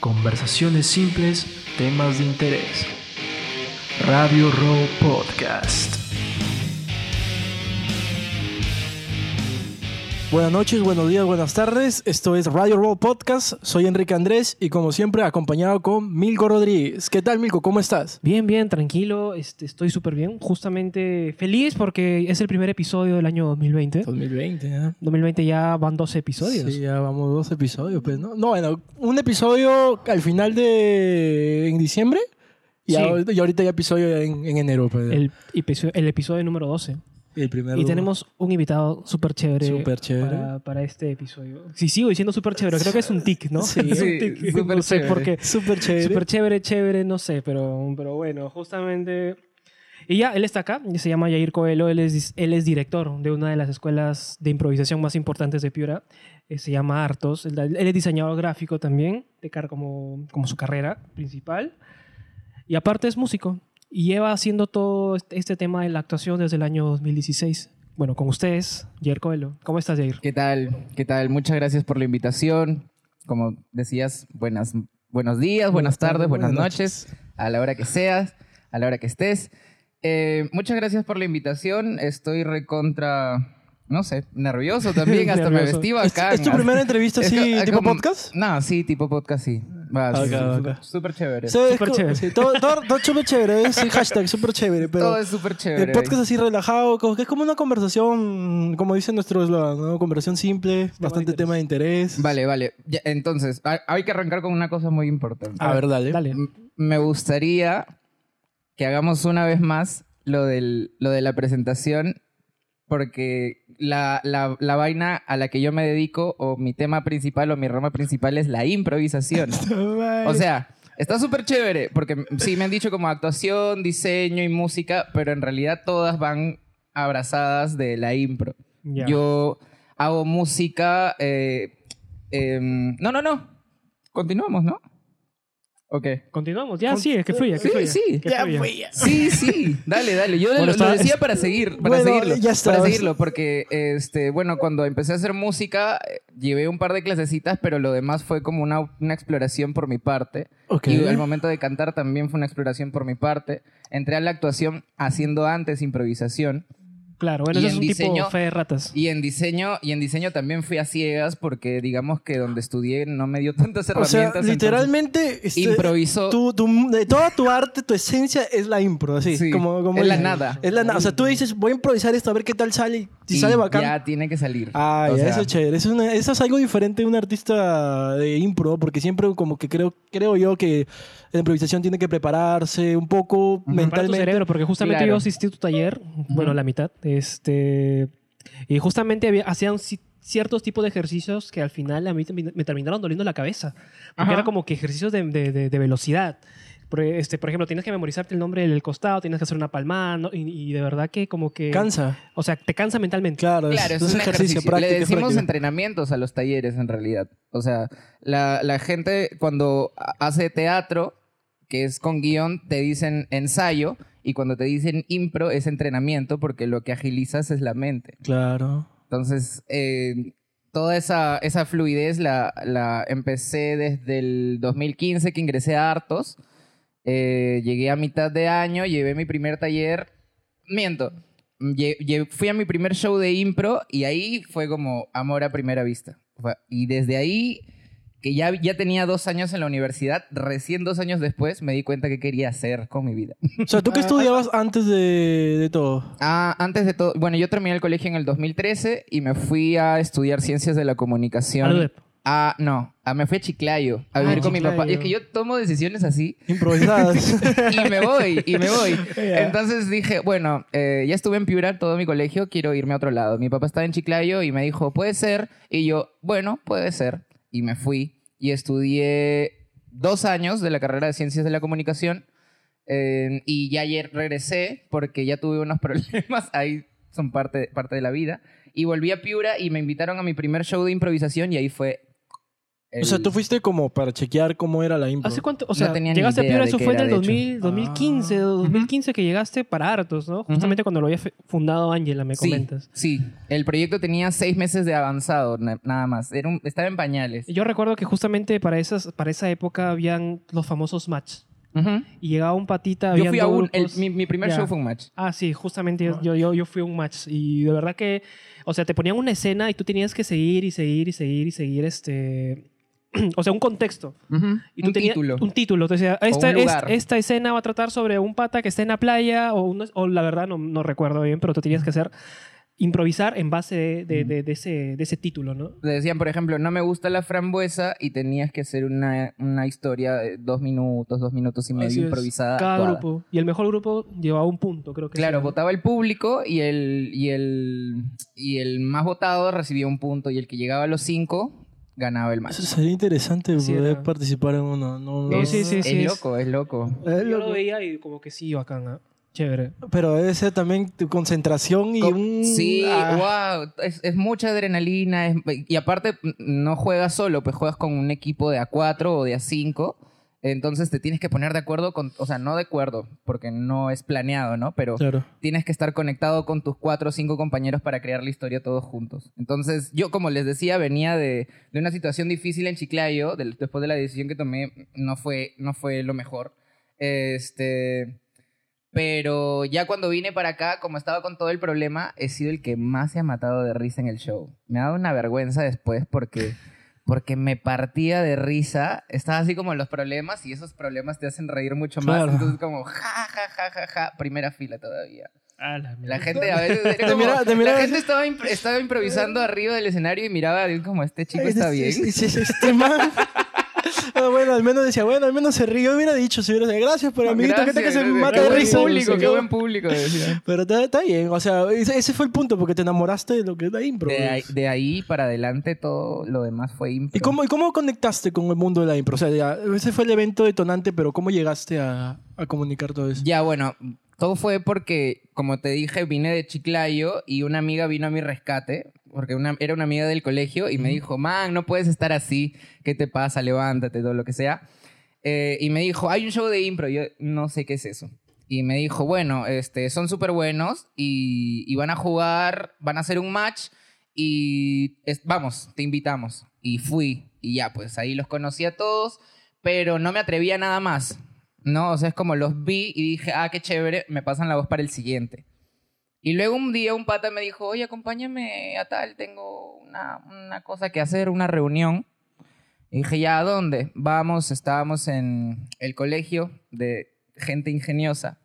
Conversaciones simples, temas de interés. Radio Row Podcast. Buenas noches, buenos días, buenas tardes. Esto es Radio Roll Podcast. Soy Enrique Andrés y como siempre acompañado con Milko Rodríguez. ¿Qué tal, Milko? ¿Cómo estás? Bien, bien, tranquilo. Este, estoy súper bien. Justamente feliz porque es el primer episodio del año 2020. 2020, ¿eh? 2020 ya van 12 episodios. Sí, ya vamos dos episodios, pues, ¿no? No, bueno, un episodio al final de... en diciembre y, Sí. ahorita, y ahorita ya episodio en, en enero. Pues. El, episodio, el episodio número 12. El primero. Y tenemos un invitado súper chévere, Súper chévere. Para, para este episodio. Sí, sigo diciendo súper chévere. Creo que es un tic, ¿no? Sí, es un sí, tic. súper no sé por chévere. qué. Súper chévere. Súper chévere, chévere, no sé, pero, pero bueno, justamente... Y ya, él está acá, se llama Yair Coelho, él es, él es director de una de las escuelas de improvisación más importantes de Piura, eh, se llama Artos, él, él es diseñador gráfico también, de cara como, como su carrera principal, y aparte es músico, y lleva haciendo todo este- este tema de la actuación desde el año 2016. Bueno, con ustedes, Yair Coelho. ¿Cómo estás, Yair? ¿Qué tal? ¿Qué tal? Muchas gracias por la invitación. Como decías, buenas, buenos días, buenas, tardes, buenas, buenas noches, a la hora que seas, a la hora que estés. Eh, muchas gracias por la invitación. Estoy recontra, no sé, nervioso también. Hasta me Nervioso. vestí ¿Es, bacán. es tu primera entrevista Es así, tipo como- podcast? No, sí, tipo podcast, sí. Va, Acá, sí, acá. súper- chévere. Co- chévere. sí, todo, todo, todo súper chévere, ¿eh? sí, hashtag súper chévere, pero... Todo es súper chévere. El podcast así relajado, como que es como una conversación, como dice nuestro eslogan, ¿no? Conversación simple, bastante tema de interés. Vale, vale. Ya, entonces, hay- que arrancar con una cosa muy importante. A ver, dale. Me gustaría que hagamos una vez más lo, del, lo de la presentación, porque la, la, la vaina a la que yo me dedico, o mi tema principal, o mi rama principal, es la improvisación. o sea, está súper chévere, porque sí me han dicho como actuación, diseño y música, pero en realidad todas van abrazadas de la impro. Yo hago música... eh, em, no, no, no. Continuamos, ¿no? Ok. Continuamos. Ya, sí, es que fluya, que Sí, fluya. sí. que Ya fluya. Sí, sí, dale, dale. Yo Bueno, lo, está- lo decía para seguir, para Bueno, seguirlo. ya está. Para seguirlo, porque, este, bueno, cuando empecé a hacer música, eh, llevé un par de clasecitas, pero lo demás fue como una, una exploración por mi parte. Ok. Y el momento de cantar también fue una exploración por mi parte. Entré a la actuación haciendo antes improvisación. Claro, eso es un diseño- tipo fe de ratas. Y en diseño, y en diseño también fui a ciegas, porque digamos que donde estudié no me dio tantas O herramientas. sea, entonces literalmente... este, improvisó. tu- tu- de toda tu arte, tu esencia es la impro, así. Sí, como, como es la nada. Es la nada. O sea, tú dices, voy a improvisar esto, a ver qué tal sale. y Si y sale bacán. Ya tiene que salir. Ah, O ya, sea, eso es chévere. Eso es, una- eso es algo diferente de un artista de impro, porque siempre como que creo, creo yo que la improvisación tiene que prepararse un poco Para tu mentalmente. cerebro, porque justamente Claro. yo asistí a tu taller, bueno, la mitad, este, y justamente había, hacían ci- ciertos tipos de ejercicios que al final a mí me, me terminaron doliendo la cabeza, porque Ajá. era como que ejercicios de, de- de- de velocidad. Por, este, por ejemplo, tienes que memorizarte el nombre del costado, tienes que hacer una palmada, ¿no? y, y de verdad que como que... Cansa. O sea, te cansa mentalmente. Claro, Claro, es, es, un ejercicio. práctica, Le decimos práctica. entrenamientos a los talleres en realidad. O sea, la, la gente cuando ha- hace teatro, que es con guion, te dicen ensayo y cuando te dicen impro es entrenamiento porque lo que agilizas es la mente. Claro. Entonces, eh, toda esa, esa fluidez la, la empecé desde el 2015 que ingresé a Artos. Eh, llegué a mitad de año, llevé mi primer taller. Miento. lle- lle- fui a mi primer show de impro y ahí fue como amor a primera vista. Y desde ahí, que ya, ya tenía dos años en la universidad, recién dos años después me di cuenta que quería hacer con mi vida. O sea, ¿tú qué estudiabas antes de, de todo? Ah, antes de todo, bueno, yo terminé el colegio en el 2013 y me fui a estudiar ciencias de la comunicación. Ah, no, ah, me fui a Chiclayo a Ah, vivir con mi papá. Y es que yo tomo decisiones así Improvisadas. y me voy, y me voy. Entonces dije, bueno, eh, ya estuve en Piura todo mi colegio, quiero irme a otro lado. Mi papá estaba en Chiclayo y me dijo, puede ser. Y yo, bueno, puede ser. Y me fui y estudié dos años de la carrera de Ciencias de la Comunicación. eh, y ya ayer regresé porque ya tuve unos problemas, ahí son parte, parte de la vida. Y volví a Piura y me invitaron a mi primer show de improvisación y ahí fue El- O sea, tú fuiste como para chequear cómo era la impro. ¿Hace cuánto? O No sea, tenía llegaste a Piura, eso fue en el de hecho. 2000, 2015, 2015 que llegaste para Hartos, ¿no? Justamente cuando lo había fundado Ángela, me Sí, comentas. sí. El proyecto tenía seis meses de avanzado, na- nada más. Era un- estaba en pañales. Yo recuerdo que justamente para, esas, para esa época habían los famosos match. Y llegaba un patita, Yo fui a un... el- mi, mi primer show fue un match. Ah, sí, justamente yo, yo, yo, yo fui a un match. Y de verdad que, o sea, te ponían una escena y tú tenías que seguir y seguir y seguir y seguir este... O sea, un contexto. Y tú un tenías- título. Un título. Te decía, esta, un esta escena va a tratar sobre un pata que está en la playa o, un- o la verdad no, no recuerdo bien, pero tú tenías que hacer improvisar en base de, de- de- de ese, título, ¿no? Te decían, por ejemplo, no me gusta la frambuesa y tenías que hacer una, una historia de dos minutos, dos minutos y medio Así es. improvisada. Cada actuada. grupo. Y el mejor grupo llevaba un punto, creo que Claro, votaba el público y el, y, el, y el más votado recibía un punto y el que llegaba a los cinco ganaba el match. Eso sería interesante Sí, poder era. participar en uno. No, Sí, no- sí, sí, es sí, es- loco, es loco. Es Yo loco. lo veía y como que sí, bacán, ¿ah? Chévere. Pero debe ser también tu concentración y Co- un... Sí, ah, wow, es, es mucha adrenalina. es- y aparte, no juegas solo, pues juegas con un equipo de A4 o de A5. Entonces te tienes que poner de acuerdo con, o sea, no de acuerdo, porque no es planeado, ¿no? Pero Claro. tienes que estar conectado con tus cuatro o cinco compañeros para crear la historia todos juntos. Entonces, yo, como les decía, venía de, de una situación difícil en Chiclayo. del- después de la decisión que tomé, no fue, no fue lo mejor. Este. Pero ya cuando vine para acá, como estaba con todo el problema, he sido el que más se ha matado de risa en el show. Me ha dado una vergüenza después porque, porque me partía de risa. Estaba así como en los problemas y esos problemas te hacen reír mucho más. Claro. Entonces como ja, ja, ja, ja, ja, primera fila todavía. Ah, la La gente a veces era Te como- mira- te mira- la gente estaba, impro- estaba improvisando arriba del escenario y miraba y como este chico está bien. Sí, sí, sí, este man- Ah, bueno, al menos decía, bueno, al menos se rió. Hubiera dicho, si hubiera dicho, gracias por amiguito, gente que se Gracias, mata de risa. público, qué qué buen público decía. Pero está, está bien, o sea, ese, ese fue el punto, porque te enamoraste de lo que es la impro. De ahí, pues. de ahí para adelante todo lo demás fue impro. ¿Y cómo, ¿Y cómo conectaste con el mundo de la impro? O sea, ya, ese fue el evento detonante, pero ¿cómo llegaste a, a comunicar todo eso? Ya, bueno, todo fue porque, como te dije, vine de Chiclayo y una amiga vino a mi rescate, porque una, era una amiga del colegio y me dijo, man, no puedes estar así, ¿qué te pasa? Levántate, todo lo que sea. Eh, y me dijo, hay un show de impro, yo no sé qué es eso. Y me dijo, bueno, este, son súper buenos y, y van a jugar, van a hacer un match y es- vamos, te invitamos. Y fui y ya, pues ahí los conocí a todos, pero no me atrevía a nada más. No, o sea, es como los vi y dije, ah, qué chévere, me pasan la voz para el siguiente. Y luego un día un pata me dijo, oye, acompáñame a tal, tengo una, una cosa que hacer, una reunión. Y dije, ya, ¿a dónde? Vamos, estábamos en el colegio de gente ingeniosa.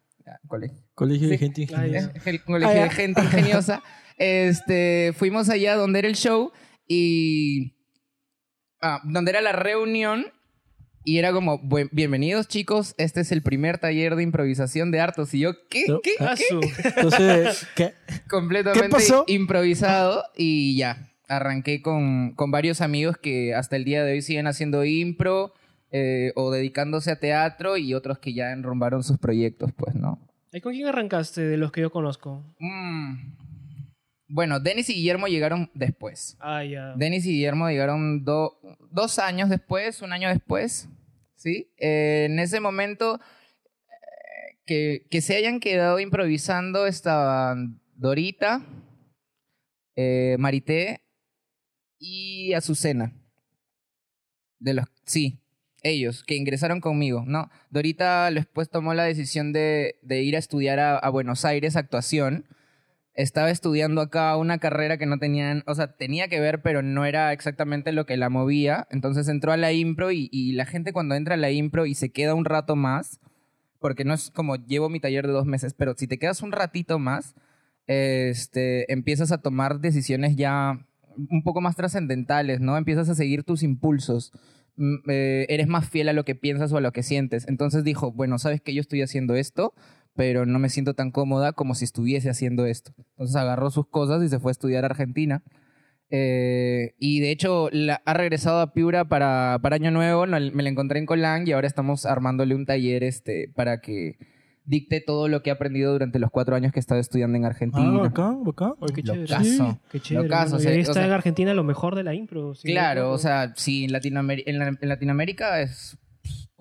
Colegio. Colegio de Sí. gente ingeniosa. Es el colegio Ah, de gente ingeniosa. Este, fuimos allá donde era el show y... Ah, donde era la reunión y era como, "Buen- bienvenidos chicos, este es el primer taller de improvisación de Artos. Y yo, ¿qué? No. ¿Qué? Ah, su- Entonces, ¿qué? completamente ¿Qué pasó? improvisado y ya. Arranqué con, con varios amigos que hasta el día de hoy siguen haciendo impro eh, o dedicándose a teatro y otros que ya enrumbaron sus proyectos, pues, ¿no? ¿Y con quién arrancaste de los que yo conozco? Mm. Bueno, Denis y Guillermo llegaron después. Ah, ya. Denis y Guillermo llegaron do- dos años después, un año después, ¿sí? Eh, en ese momento, eh, que, que se hayan quedado improvisando estaban Dorita, eh, Marité y Azucena. De los, sí, ellos, que ingresaron conmigo, ¿no? Dorita después tomó la decisión de, de ir a estudiar a, a Buenos Aires actuación estaba estudiando acá una carrera que no tenían, o sea, tenía que ver, pero no era exactamente lo que la movía. Entonces entró a la impro y, la gente cuando entra a la impro y se queda un rato más, porque no es como llevo mi taller de dos meses, pero si te quedas un ratito más, este, empiezas a tomar decisiones ya un poco más trascendentales, ¿no? Empiezas a seguir tus impulsos. Mm, eh, eres más fiel a lo que piensas o a lo que sientes. Entonces dijo, bueno, sabes que yo estoy haciendo esto, pero no me siento tan cómoda como si estuviese haciendo esto. Entonces agarró sus cosas y se fue a estudiar a Argentina. Eh, y de hecho la- ha regresado a Piura para, para Año Nuevo, me la encontré en Colán y ahora estamos armándole un taller este, para que dicte todo lo que he aprendido durante los cuatro años que he estado estudiando en Ah, Argentina. bacán, bacán. Oye, qué chévere. Locazo. Qué chévere. Locazo, mano. o sea, ahí o está sea- en Argentina lo mejor de la impro. sí, Claro, o sea, sí, en, Latinoameri- en, la- en Latinoamérica es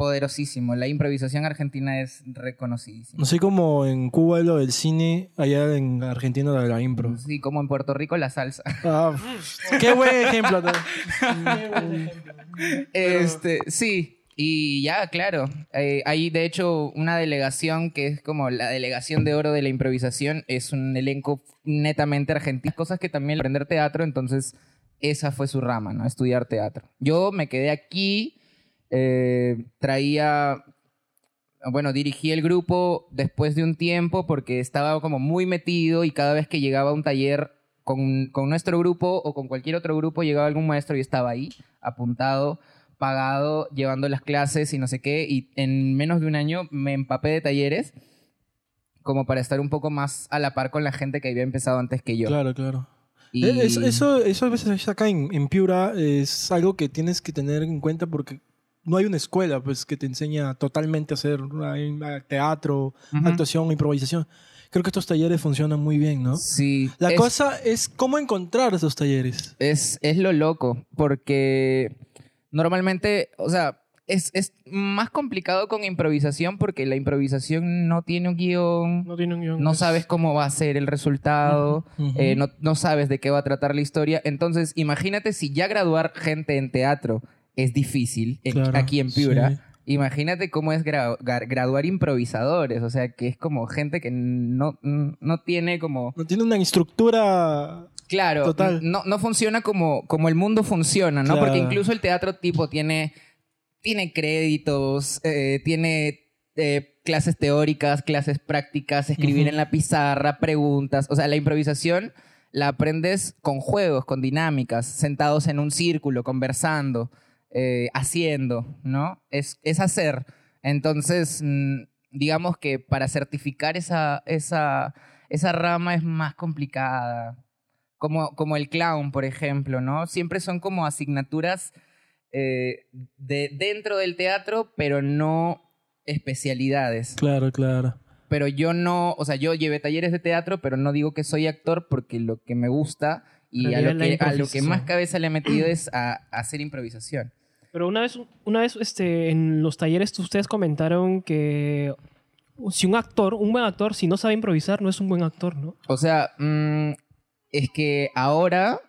poderosísimo. La improvisación argentina es reconocidísima. Así como en Cuba lo del cine, allá en Argentina lo de la impro. Sí, como en Puerto Rico la salsa. Ah, qué buen ejemplo. ¿no? Este, sí. Y ya, claro. eh, hay, de hecho, una delegación que es como la delegación de oro de la improvisación. Es un elenco netamente argentino. Cosas que también aprender teatro, entonces esa fue su rama, ¿no? Estudiar teatro. Yo me quedé aquí, eh, traía... Bueno, dirigí el grupo después de un tiempo porque estaba como muy metido y cada vez que llegaba a un taller con, con nuestro grupo o con cualquier otro grupo llegaba algún maestro y estaba ahí, apuntado, pagado, llevando las clases y no sé qué. Y en menos de un año me empapé de talleres como para estar un poco más a la par con la gente que había empezado antes que yo. Claro, claro. Y- Eh, Eso, eso, eso a veces acá en, en Piura es algo que tienes que tener en cuenta porque no hay una escuela pues, que te enseña totalmente a hacer teatro, Ujú. actuación, improvisación. Creo que estos talleres funcionan muy bien, ¿no? Sí. La es- cosa es cómo encontrar esos talleres. Es, es lo loco, porque normalmente, o sea, es, es más complicado con improvisación porque la improvisación no tiene un guion, No tiene un guion. no es- sabes cómo va a ser el resultado, eh, no, no sabes de qué va a tratar la historia. Entonces, imagínate si ya graduar gente en teatro es difícil en- Claro, aquí en Piura. sí. Imagínate cómo es gra- graduar improvisadores, o sea, que es como gente que no, no tiene como... No tiene una estructura... Claro, Total. No, no funciona como, como el mundo funciona, ¿no? Claro. Porque incluso el teatro tipo tiene, tiene créditos, eh, tiene eh, clases teóricas, clases prácticas, escribir en la pizarra, preguntas. O sea, la improvisación la aprendes con juegos, con dinámicas, sentados en un círculo, conversando, eh, haciendo, ¿no? Es, es hacer. Entonces, mm, digamos que para certificar esa, esa, esa rama es más complicada. Como, como el clown, por ejemplo, ¿no? Siempre son como asignaturas eh, de, dentro del teatro, pero no especialidades. Claro, claro. Pero yo no, o sea, yo llevé talleres de teatro, pero no digo que soy actor porque lo que me gusta y a lo, que, a lo que más cabeza le he metido es a, a hacer improvisación. Pero una vez, una vez este, en los talleres ustedes comentaron que si un actor, un buen actor, si no sabe improvisar, no es un buen actor, ¿no? O sea, mm, es que ahora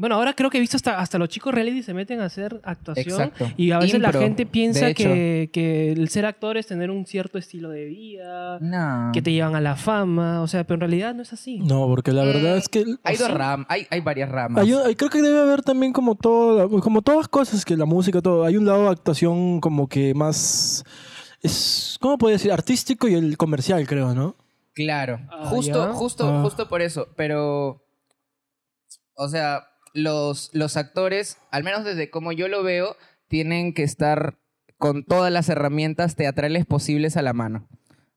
Bueno, ahora creo que he visto hasta, hasta los chicos reality se meten a hacer actuación. Exacto. Y a veces Impro, la gente piensa que, que el ser actor es tener un cierto estilo de vida, no. que te llevan a la fama, o sea, pero en realidad no es así. No, porque la verdad Mm, es que... Hay o dos ramas, hay, hay varias ramas. Hay un- hay- creo que debe haber también como todo, como todas cosas que la música, todo. Hay un lado de actuación como que más es, ¿cómo puedo decir? Artístico y el comercial, creo, ¿no? Claro, Ah, justo, ¿ya? justo, Ah. justo por eso. Pero, o sea, los, actores, al menos desde como yo lo veo, tienen que estar con todas las herramientas teatrales posibles a la mano.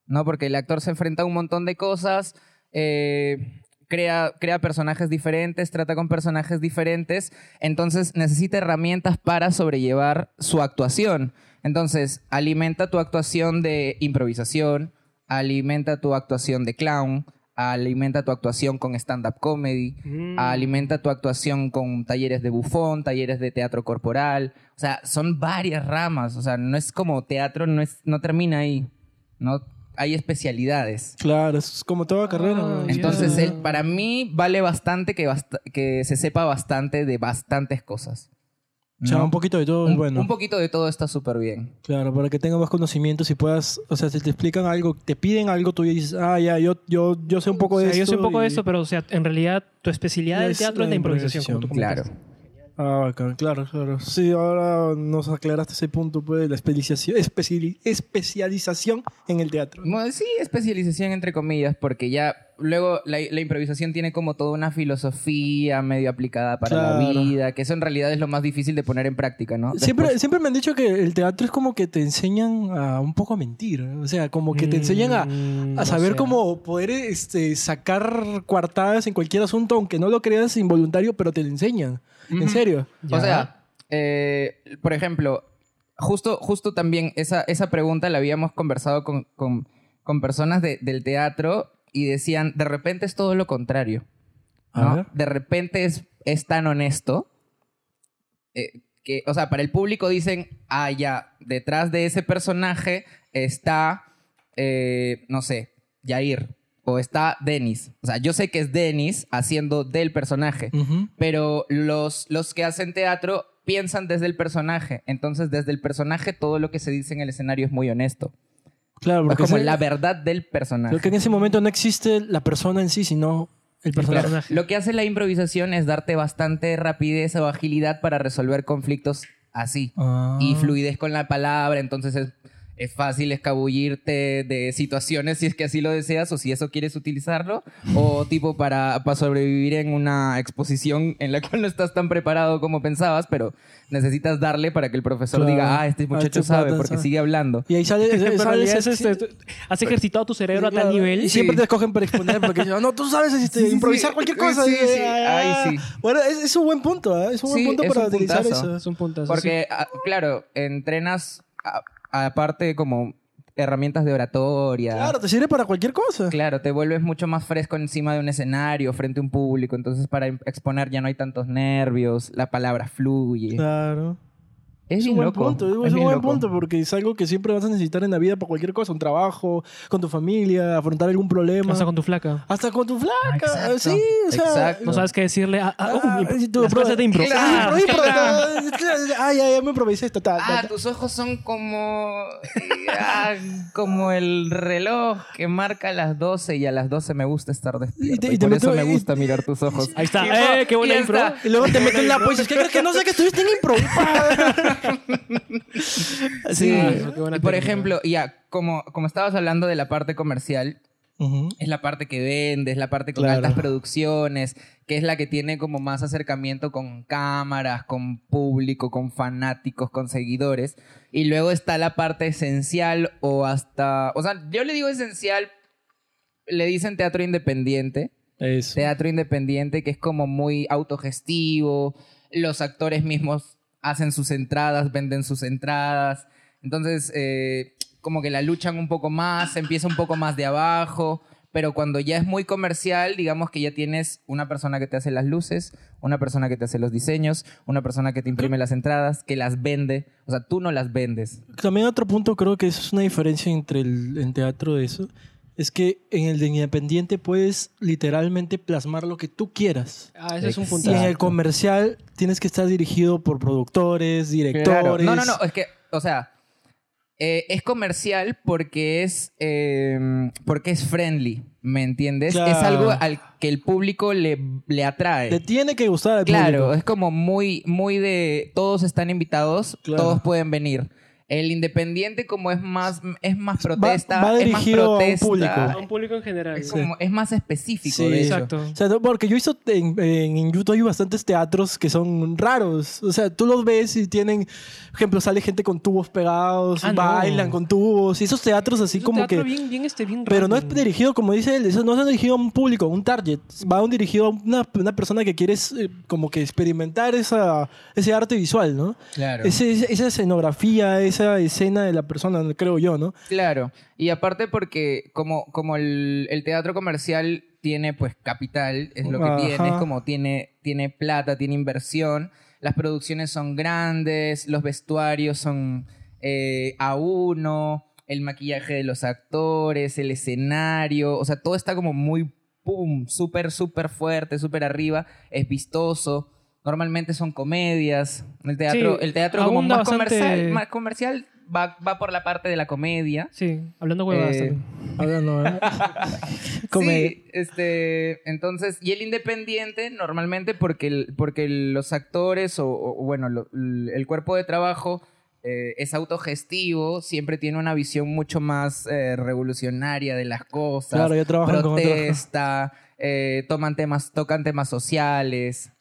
¿No? Porque el actor se enfrenta a un montón de cosas, eh, crea, crea personajes diferentes, trata con personajes diferentes, entonces necesita herramientas para sobrellevar su actuación. Entonces, alimenta tu actuación de improvisación, alimenta tu actuación de clown, alimenta tu actuación con stand-up comedy, Mm. alimenta tu actuación con talleres de bufón, talleres de teatro corporal. O sea, son varias ramas. O sea, no es como teatro, no, es, no termina ahí. ¿no? Hay especialidades. Claro, es como toda carrera. Ah. Entonces, Yeah. él, para mí vale bastante que, bast- que se sepa bastante de bastantes cosas. O sea, ¿no? un poquito de todo es bueno. un poquito de todo está súper bien. Claro, para que tengas más conocimientos y puedas, o sea, si te explican algo, te piden algo, tú dices, ah, ya, yo, yo, yo sé un poco O sea, de yo sé un poco de y- esto, pero o sea, en realidad tu especialidad del Es teatro es la la improvisación, como tú improvisación. Claro. Ah, bacán, claro, claro. Sí, ahora nos aclaraste ese punto, pues, de la especialización, especiali- especialización en el teatro. Bueno, sí, especialización entre comillas, porque ya luego la, la improvisación tiene como toda una filosofía medio aplicada para la vida, que eso en realidad es lo más difícil de poner en práctica, ¿no? Siempre, Después- siempre me han dicho que el teatro es como que te enseñan a un poco a mentir. O sea, como que te enseñan a, Mm, a o saber sea, cómo poder este, sacar coartadas en cualquier asunto, aunque no lo creas involuntario, pero te lo enseñan. En serio. Ya. O sea, eh, por ejemplo, justo, justo también esa, esa pregunta la habíamos conversado con, con, con personas de- del teatro y decían, de repente es todo lo contrario. A ¿no? ver. De repente es, es tan honesto eh, que, o sea, para el público dicen, ah, ya, detrás de ese personaje está, eh, no sé, Jair o está Dennis. O sea, yo sé que es Dennis haciendo del personaje, pero los, los que hacen teatro piensan desde el personaje. Entonces, desde el personaje, todo lo que se dice en el escenario es muy honesto. Claro, Es porque como ese- la verdad del personaje. creo que en ese momento no existe la persona en sí, sino el personaje. Lo que hace la improvisación es darte bastante rapidez o agilidad para resolver conflictos así. Ah. Y fluidez con la palabra, entonces es, es fácil escabullirte de situaciones si es que así lo deseas o si eso quieres utilizarlo. O tipo para, para sobrevivir en una exposición en la cual no estás tan preparado como pensabas, pero necesitas darle para que el profesor Claro. diga, ah, este Ah, muchacho este sabe porque sabe". sigue hablando. Y ahí sale, sale es este, has ejercitado tu cerebro a tal Claro, nivel. Y siempre Sí. te escogen para exponer porque dicen, no, tú sabes este, Sí, sí, improvisar sí. cualquier cosa. Sí, Y, sí. ah, Ay, sí. Bueno, es, es un buen punto, ¿eh? Es un buen Sí, punto para utilizar puntazo. eso. Es un puntazo. Porque, ah, claro, entrenas a- aparte como herramientas de oratoria. Claro, te sirve para cualquier cosa. Claro, te vuelves mucho más fresco encima de un escenario, frente a un público. Entonces, para im- exponer ya no hay tantos nervios, la palabra fluye. Claro. Es, Es un buen loco. punto, es, un bien buen loco. punto porque es algo que siempre vas a necesitar en la vida para cualquier cosa, un trabajo, con tu familia, afrontar algún problema. Hasta con tu flaca. Hasta con tu flaca, Exacto, sí, o sea, exacto. No sabes qué decirle. Ah, ah, Ah, uh, tú, las de impro. Claro. Ah, impro, impro, claro. Ay, ay, ya me improvisé esto. ta, ta, Ah, tus ojos son como. ah, como el reloj que marca las 12 y a las 12 me gusta estar despierto. Y te- Y, y te por eso me y- gusta mirar tus ojos. Ahí está. Y ¡Eh, qué buena impro! Y luego te meten la pues, ¿qué crees que no sé que estuviste en impro? Sí. Ah, eso, y por ejemplo, ya, como, como estabas hablando de la parte comercial, es la parte que vende, es la parte con Claro. altas producciones, que es la que tiene como más acercamiento con cámaras, con público, con fanáticos, con seguidores. Y luego está la parte esencial o hasta, o sea, yo le digo esencial, le dicen teatro independiente. Eso. Teatro independiente que es como muy autogestivo, los actores mismos hacen sus entradas, venden sus entradas, entonces eh, como que la luchan un poco más, empieza un poco más de abajo, pero cuando ya es muy comercial, digamos que ya tienes una persona que te hace las luces, una persona que te hace los diseños, una persona que te imprime las entradas, que las vende, o sea, tú no las vendes. También otro punto creo que es una diferencia entre el teatro de eso. Es que en el de independiente puedes literalmente plasmar lo que tú quieras. Ah, ese es un Y puntazo. en el comercial tienes que estar dirigido por productores, directores. Claro. No, no, no, es que, o sea, eh, es comercial porque es, eh, porque es friendly, ¿me entiendes? Claro. Es algo al que el público le, le atrae. Le tiene que gustar al Claro, público. es como muy, muy de todos están invitados, Claro. todos pueden venir. El independiente como es más, es más Va- protesta, va es más dirigido a un protesta, público. A un público en general. es, como- es más específico Sí, de hecho. Exacto. O sea, no, porque yo visto en, en, en YouTube hay bastantes teatros que son raros. O sea, tú los ves y tienen, por ejemplo, sale gente con tubos pegados, Ah, no. bailan con tubos. Y esos teatros así Es como teatro que... Bien, bien, este, bien Pero no es dirigido, como dice él, eso no es dirigido a un público, a un target. Va un dirigido a una, una persona que quiere eh, como que experimentar esa, ese arte visual, ¿no? Claro. Ese- esa escenografía, esa escena de la persona, creo yo, ¿no? Claro, y aparte porque como, como el, el teatro comercial tiene pues capital, es lo que Ajá. tiene, es como tiene, tiene plata, tiene inversión, las producciones son grandes, los vestuarios son eh, a uno, el maquillaje de los actores, el escenario, o sea, todo está como muy, pum, súper, súper fuerte, súper arriba, es vistoso. Normalmente son comedias. El teatro, Sí, el teatro como más bastante- comercial, más comercial va, va por la parte de la comedia. Sí, hablando huevadas Eh, no, ¿eh? Come- Sí, este, entonces, y el independiente normalmente porque, el- porque los actores o, o, bueno, lo- el cuerpo de trabajo eh, es autogestivo, siempre tiene una visión mucho más eh, revolucionaria de las cosas, Claro, ya trabajan con otro- protesta, eh, toman temas, tocan temas sociales.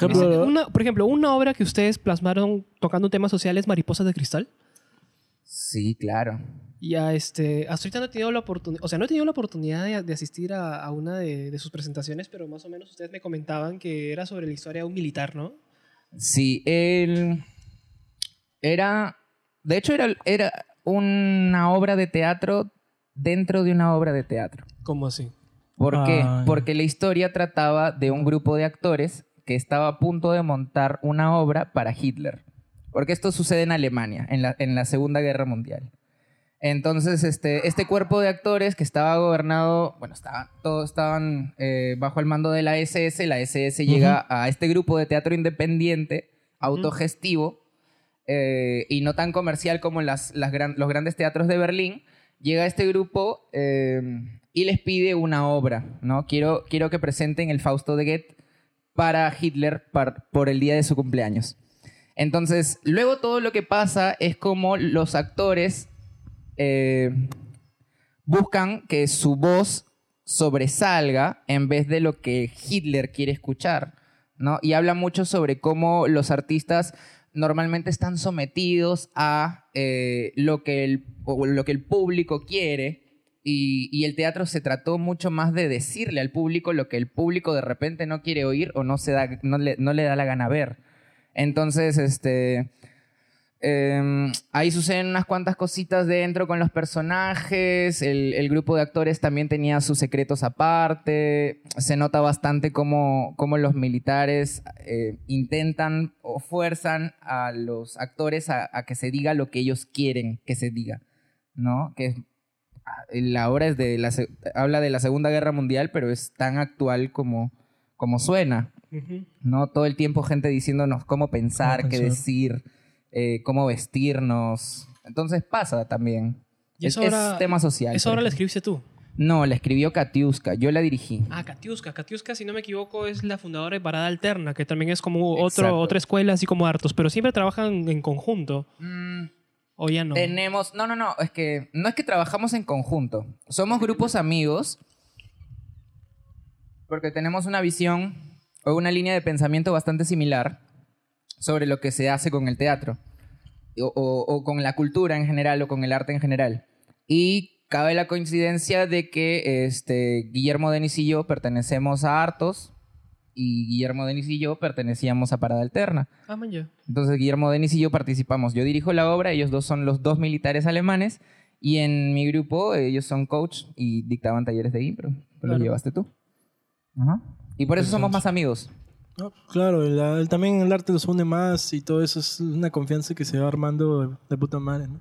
Por ejemplo, Una- por ejemplo, una obra que ustedes plasmaron tocando temas sociales, Mariposas de Cristal. Sí, claro. Ya, este, hasta ahorita no he tenido la oportunidad, o sea, no he tenido la oportunidad de, de asistir a, a una de, de sus presentaciones, pero más o menos ustedes me comentaban que era sobre la historia de un militar, ¿no? Sí, él era, de hecho era, era una obra de teatro dentro de una obra de teatro. ¿Cómo así? ¿Por qué? Ah, ya. Porque la historia trataba de un grupo de actores que estaba a punto de montar una obra para Hitler. Porque esto sucede en Alemania, en la, en la Segunda Guerra Mundial. Entonces, este, este cuerpo de actores que estaba gobernado, bueno, estaba, todos estaban eh, bajo el mando de la SS, la SS llega a este grupo de teatro independiente, autogestivo, eh, y no tan comercial como las, las gran- los grandes teatros de Berlín, llega este grupo eh, y les pide una obra, ¿no? Quiero, quiero que presenten el Fausto de Goethe para Hitler por el día de su cumpleaños. Entonces, luego todo lo que pasa es como los actores eh, buscan que su voz sobresalga en vez de lo que Hitler quiere escuchar, ¿no? Y habla mucho sobre cómo los artistas normalmente están sometidos a eh, lo, que el, o lo que el público quiere y, y el teatro se trató mucho más de decirle al público lo que el público de repente no quiere oír o no, se da, no, le, no le da la gana ver. Entonces, este... Eh, ahí suceden unas cuantas cositas dentro con los personajes. El, el grupo de actores también tenía sus secretos aparte. Se nota bastante cómo, cómo los militares eh, intentan o fuerzan a los actores a, a que se diga lo que ellos quieren que se diga. ¿No? Que la obra es de la, habla de la Segunda Guerra Mundial, pero es tan actual como, como suena. ¿no? Todo el tiempo gente diciéndonos cómo pensar, Cómo qué decir, eh, cómo vestirnos. Entonces pasa también. Y es, esa obra- es tema social. Esa por obra la escribiste tú. No, la escribió Katiuska, yo la dirigí. Ah, Katiuska. Katiuska, si no me equivoco, es la fundadora de Parada Alterna, que también es como otro, Exacto. otra escuela, así como Hartos, pero siempre trabajan en conjunto. Mm, O ya no. Tenemos, no, no, no, es que no es que trabajamos en conjunto. Somos grupos amigos porque tenemos una visión o una línea de pensamiento bastante similar sobre lo que se hace con el teatro o, o- o con la cultura en general o con el arte en general. Y cabe la coincidencia de que este, Guillermo Denis y yo pertenecemos a Artos y Guillermo Denis y yo pertenecíamos a Parada Alterna. Ah, man, ya. Entonces Guillermo Denis y yo participamos. Yo dirijo la obra, ellos dos son los dos militares alemanes y en mi grupo ellos son coach y dictaban talleres de impro. Pero Claro. lo llevaste tú. Ajá. Y por eso somos más amigos. No, claro, el- el- también el arte los une más y todo eso es una confianza que se va armando de, de puta madre, ¿no?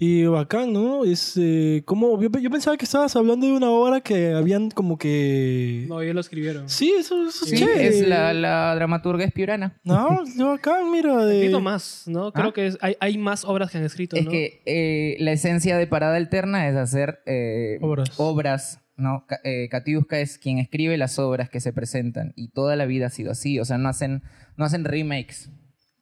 Y bacán, ¿no? Es eh, como yo, yo pensaba que estabas hablando de una obra que habían como que No, ellos lo escribieron. Sí, eso, eso es Sí, es la, la dramaturga es piurana. No, qué bacán, mira. De... escrito más, ¿no? Creo ¿Ah? que es- hay, hay más obras que han escrito, Es ¿no? que eh, la esencia de Parada Alterna es hacer eh, Obras. obras, ¿no? Eh, Katiuska es quien escribe las obras que se presentan y toda la vida ha sido así. O sea, no hacen, no hacen remakes.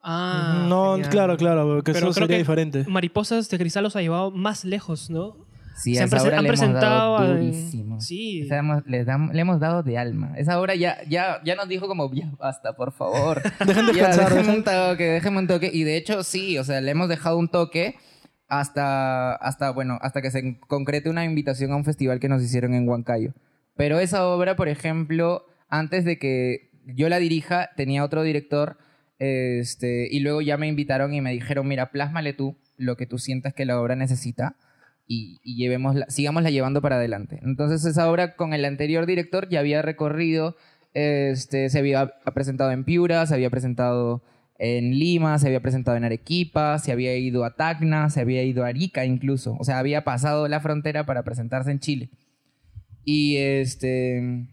Ah, no, genial. claro, claro, porque Pero eso creo sería que diferente. Mariposas de Cristal los ha llevado más lejos, ¿no? Sí, Se han, esa obra han le hemos presentado... dado a- durísimo. Sí. O sea, hemos- les dam- le hemos dado de alma. Esa obra ya, ya, ya nos dijo como, ya basta, por favor. Dejen ya, descansar, déjenme un toque, déjenme un toque. Y de hecho, sí, o sea, le hemos dejado un toque hasta, hasta, bueno, hasta que se concrete una invitación a un festival que nos hicieron en Huancayo. Pero esa obra, por ejemplo, antes de que yo la dirija, tenía otro director, este, y luego ya me invitaron y me dijeron, mira, plásmale tú lo que tú sientas que la obra necesita y, y llevémosla, sigámosla llevando para adelante. Entonces esa obra con el anterior director ya había recorrido, este, se había presentado en Piura, se había presentado en Lima, se había presentado en Arequipa, se había ido a Tacna, se había ido a Arica incluso, o sea, había pasado la frontera para presentarse en Chile. Y este...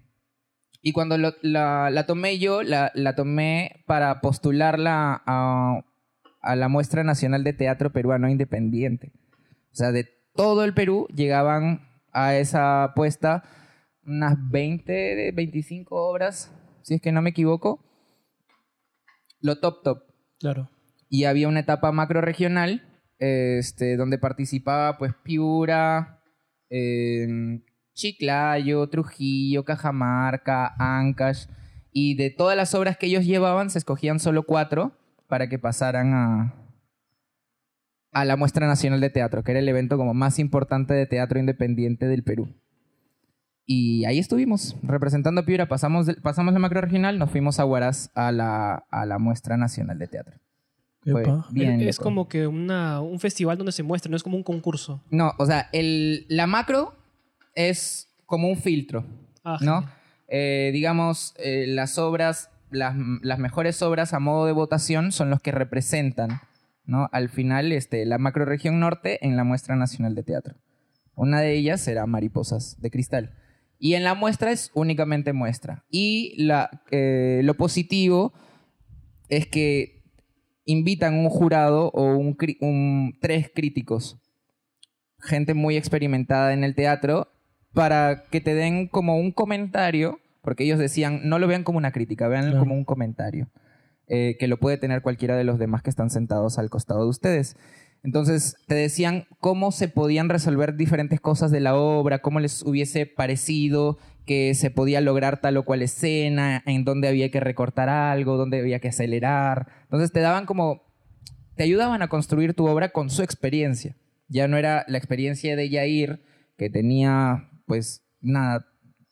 Y cuando lo- la, la tomé yo, la, la tomé para postularla a, a la Muestra Nacional de Teatro Peruano Independiente. O sea, de todo el Perú llegaban a esa puesta unas 20, de 25 obras, si es que no me equivoco. Lo top top. Claro. Y había una etapa macro regional este, donde participaba pues Piura, eh, Chiclayo, Trujillo, Cajamarca, Ancash. Y de todas las obras que ellos llevaban se escogían solo cuatro para que pasaran a, a la Muestra Nacional de Teatro, que era el evento como más importante de teatro independiente del Perú. Y ahí estuvimos, representando a Piura. Pasamos, de- pasamos la macro regional, nos fuimos a Huaraz a la, a la Muestra Nacional de Teatro. Bien es loco. como que una, un festival donde se muestra, no es como un concurso. No, o sea, el, la macro es como un filtro, Ah, ¿no? Eh, digamos, eh, las obras, las, las mejores obras a modo de votación son los que representan, ¿no? Al final, este, la macroregión norte en la muestra nacional de teatro. Una de ellas será Mariposas de Cristal. Y en la muestra es únicamente muestra. Y la, eh, lo positivo es que invitan un jurado o un- tres críticos, gente muy experimentada en el teatro, para que te den como un comentario, porque ellos decían, no lo vean como una crítica, vean Claro. como un comentario, eh, que lo puede tener cualquiera de los demás que están sentados al costado de ustedes. Entonces, te decían cómo se podían resolver diferentes cosas de la obra, cómo les hubiese parecido que se podía lograr tal o cual escena, en dónde había que recortar algo, dónde había que acelerar. Entonces, te daban como, te ayudaban a construir tu obra con su experiencia. Ya no era la experiencia de Yair, que tenía, pues, nada,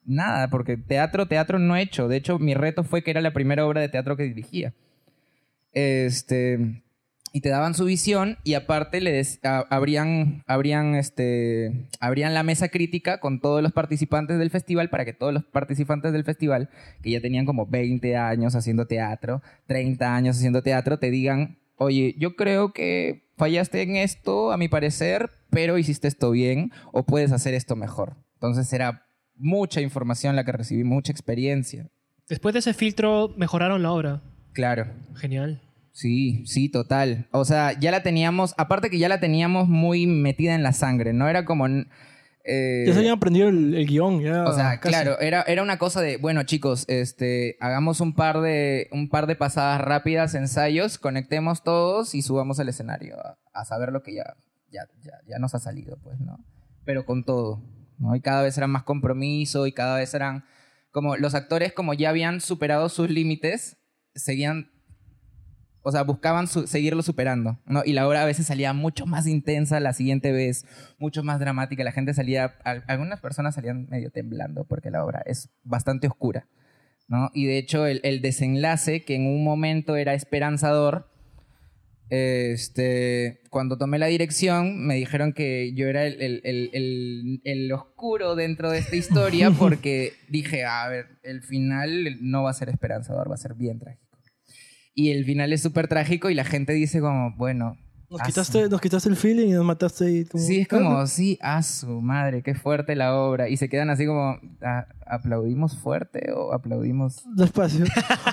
nada, porque teatro, teatro no he hecho. De hecho, mi reto fue que era la primera obra de teatro que dirigía. Este, y te daban su visión y aparte le des- a- este, abrían la mesa crítica con todos los participantes del festival para que todos los participantes del festival, que ya tenían como 20 años haciendo teatro, 30 años haciendo teatro, te digan, oye, yo creo que fallaste en esto, a mi parecer, pero hiciste esto bien o puedes hacer esto mejor. Entonces era mucha información la que recibí, mucha experiencia. Después de ese filtro, mejoraron la obra. Claro. Genial. Sí, sí, total. O sea, ya la teníamos, aparte que ya la teníamos muy metida en la sangre, ¿no? Era como... eh, Ya se habían aprendido el, el guion. Ya, o sea, casi. claro, era, era una cosa de, bueno, chicos, este, hagamos un par de, un par de pasadas rápidas, ensayos, conectemos todos y subamos al escenario a, a saber lo que ya, ya, ya, ya nos ha salido, pues, ¿no? Pero con todo, Y cada vez era más compromiso y cada vez eran, como los actores como ya habían superado sus límites, seguían, o sea, buscaban seguirlo superando. Y la obra a veces salía mucho más intensa la siguiente vez, mucho más dramática. La gente salía, al- algunas personas salían medio temblando porque la obra es bastante oscura, ¿no? Y de hecho el desenlace, que en un momento era esperanzador, este, cuando tomé la dirección me dijeron que yo era el, el- el- el- oscuro dentro de esta historia porque dije, a ver, el final no va a ser esperanzador, va a ser bien trágico. Y el final es súper trágico y la gente dice como, bueno... Nos quitaste, nos quitaste el feeling y nos mataste ahí. como- Sí, es como, sí, a su madre, qué fuerte la obra. Y se quedan así como, "Ah, ¿aplaudimos fuerte o aplaudimos...? Despacio.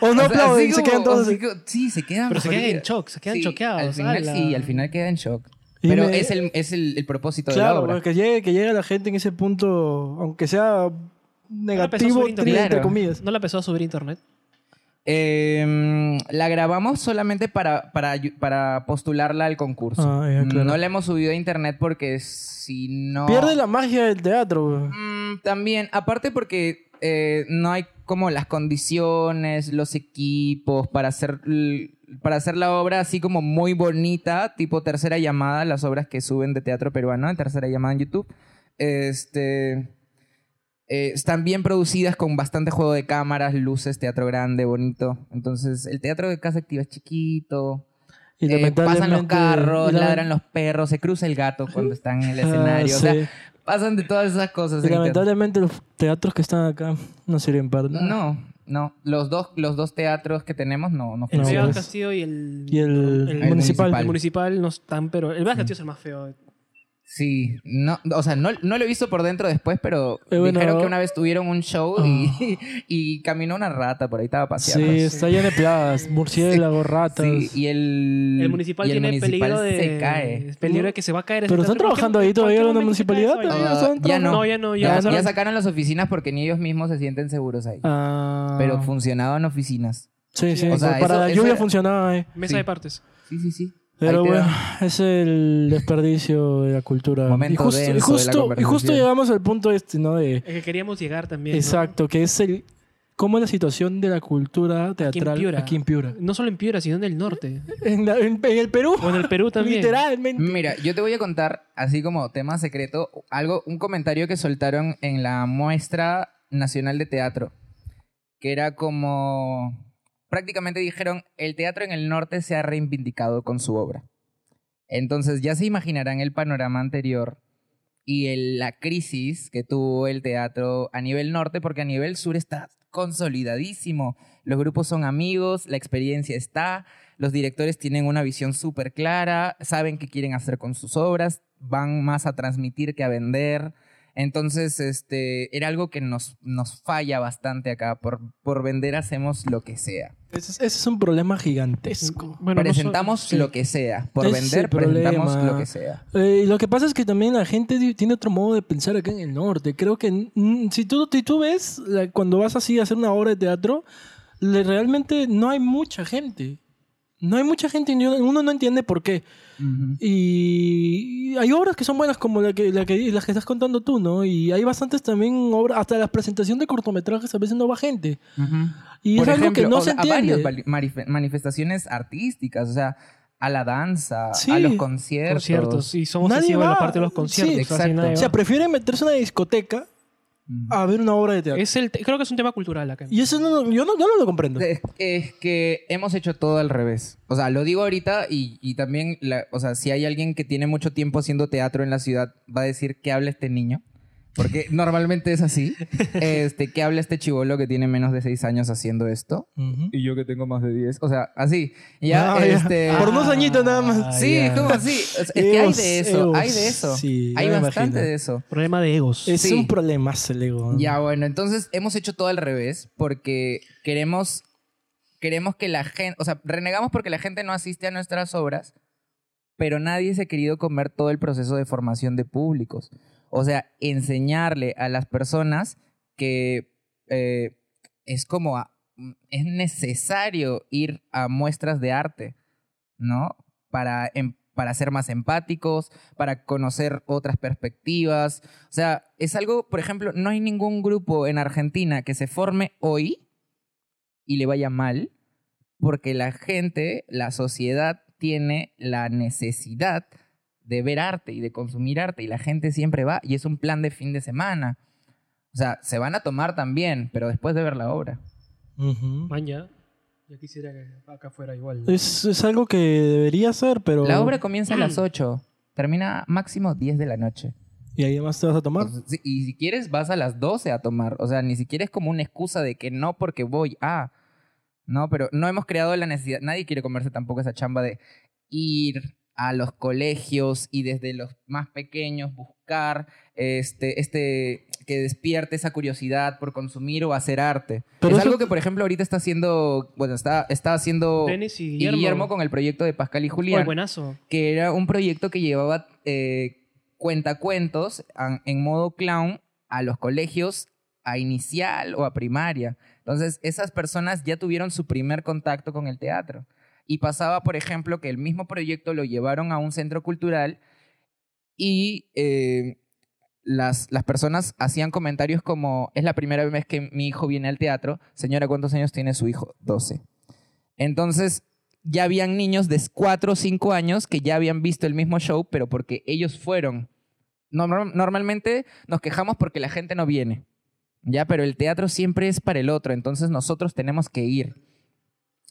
O no O sea, aplauden, se quedan todos. así sí, se quedan. Pero se quedan en shock, se quedan Sí, choqueados. Al final, ala. sí, al final queda en shock. Y Pero me- es, el, es el, el propósito de la Claro, obra. porque llegue, que llegue la gente en ese punto, aunque sea negativo, subir internet. triste, entre Claro. comillas. ¿No la empezó a subir internet? Eh, la grabamos solamente para, para, postularla al concurso. Ah, ya, claro. No la hemos subido a internet porque si no... Pierde la magia del teatro. Mm, también, aparte porque eh, no hay como las condiciones, los equipos para hacer, para hacer la obra así como muy bonita, tipo tercera llamada, las obras que suben de teatro peruano en tercera llamada en YouTube. Este, eh, están bien producidas con bastante juego de cámaras, luces, teatro grande, bonito. Entonces, el teatro de Casa Activa es chiquito. Y eh, pasan los carros, ladran los perros, se cruza el gato cuando están en el Ah, escenario. O sea, sí. pasan de todas esas cosas. Y lamentablemente los teatros que están acá no sirven para nada. No, no. Los dos, los dos teatros que tenemos no, no El El No, Ciudad pues. Castillo y el, Y el, el municipal. el municipal no están, pero el Blas Castillo es el más feo. Sí, no, o sea, no, no lo he visto por dentro después, pero Eh, bueno, dijeron que una vez tuvieron un show Ah. y, y caminó una rata por ahí, estaba paseando. Sí, está lleno de plagas, murciélagos, ratas. Sí, y el, El municipal y el tiene municipal peligro de se cae. peligro de que se va a caer. Pero están trabajando ahí todavía en la municipalidad. ya no. No, ya no, ya Ya, sacaron las oficinas porque ni ellos mismos se sienten seguros ahí. Ah. Pero funcionaban oficinas. Sí, sí. O sea, para eso- la lluvia era- funcionaba ahí. Mesa Sí. de partes. Sí, sí, sí. Pero bueno, es el desperdicio de la cultura. Momento y justo, denso y de la justo, y justo llegamos al punto este, ¿no? De, El que queríamos llegar también. ¿no? exacto, que es el cómo es la situación de la cultura teatral Piura. aquí en Piura. No solo en Piura, sino en el norte. En, la- en- en el Perú. O en el Perú también. Literalmente. Mira, yo te voy a contar, así como tema secreto, algo, un comentario que soltaron en la muestra nacional de teatro, que era como, prácticamente dijeron, el teatro en el norte se ha reivindicado con su obra. Entonces ya se imaginarán el panorama anterior y la crisis que tuvo el teatro a nivel norte, porque a nivel sur está consolidadísimo. Los grupos son amigos, la experiencia está, los directores tienen una visión súper clara, saben qué quieren hacer con sus obras, van más a transmitir que a vender. Entonces, este, era algo que nos, nos falla bastante acá. Por, por vender hacemos lo que sea. Ese, es- ese es un problema gigantesco. Bueno, no presentamos so- sí. lo que sea. Por Ese vender, presentamos lo que sea. Eh, lo que pasa es que también la gente tiene otro modo de pensar acá en el norte. Creo que mm, si tú, si tú ves la- cuando vas así a hacer una obra de teatro, le- realmente no hay mucha gente. No hay mucha gente uno no entiende por qué. Y, y hay obras que son buenas como la que, la que, las que estás contando tú, ¿no? Y hay bastantes también obras, hasta la presentación de cortometrajes a veces no va gente. Y Por es algo que ejemplo, no o se sea, a varias entiende. manifestaciones artísticas, o sea, a la danza, Sí. a los conciertos. conciertos. Y somos Nadie así en la va. parte de los conciertos. Sí, nadie O va. sea, prefieren meterse en una discoteca. A ver una obra de teatro. es el te- creo que es un tema cultural acá. Y eso no, yo, no, yo no lo comprendo. Es, es que hemos hecho todo al revés. O sea, lo digo ahorita y, y también, la- o sea, si hay alguien que tiene mucho tiempo haciendo teatro en la ciudad, va a decir que habla este niño. Porque normalmente es así. Este, que habla este chivolo que tiene menos de seis años haciendo esto. Y yo que tengo más de 10. O sea, así. Ya, Ah, ya. este. Por unos añitos nada más. Sí, ya. como así. Es que hay de eso, egos. hay de eso. Sí, hay bastante imagino. de eso. Problema de egos. Es Sí. un problema el ego. ¿no? Ya, bueno, entonces hemos hecho todo al revés porque queremos, queremos que la gente, o sea, renegamos porque la gente no asiste a nuestras obras, pero nadie se ha querido comer todo el proceso de formación de públicos. O sea, enseñarle a las personas que eh, es como, es necesario ir a muestras de arte, ¿no? Para, em- para ser más empáticos, para conocer otras perspectivas. O sea, es algo, por ejemplo, no hay ningún grupo en Argentina que se forme hoy y le vaya mal, porque la gente, la sociedad tiene la necesidad de ver arte y de consumir arte y la gente siempre va y es un plan de fin de semana. O sea, se van a tomar también, pero después de ver la obra. Man, ya. Ya quisiera que acá fuera igual. Es, es algo que debería ser, pero... La obra comienza a las 8, termina máximo 10 de la noche. Y ahí más te vas a tomar. Y si quieres, vas a las 12 a tomar. O sea, ni siquiera es como una excusa de que no porque voy a. No, pero no hemos creado la necesidad. Nadie quiere comerse tampoco esa chamba de ir a los colegios y desde los más pequeños buscar este, este que despierte esa curiosidad por consumir o hacer arte. Pero es algo que, por ejemplo, ahorita está haciendo, bueno, está, está haciendo y Guillermo. Guillermo con el proyecto de Pascal y Julián buenazo. que era un proyecto que llevaba eh, cuentacuentos en modo clown a los colegios a inicial o a primaria. Entonces, esas personas ya tuvieron su primer contacto con el teatro. Y pasaba, por ejemplo, que el mismo proyecto lo llevaron a un centro cultural y eh, las, las personas hacían comentarios como, es la primera vez que mi hijo viene al teatro. Señora, ¿cuántos años tiene su hijo? 12. Entonces, ya habían niños de 4 o 5 años que ya habían visto el mismo show, pero porque ellos fueron. Norm- normalmente nos quejamos porque la gente no viene. Ya, pero el teatro siempre es para el otro, entonces nosotros tenemos que ir.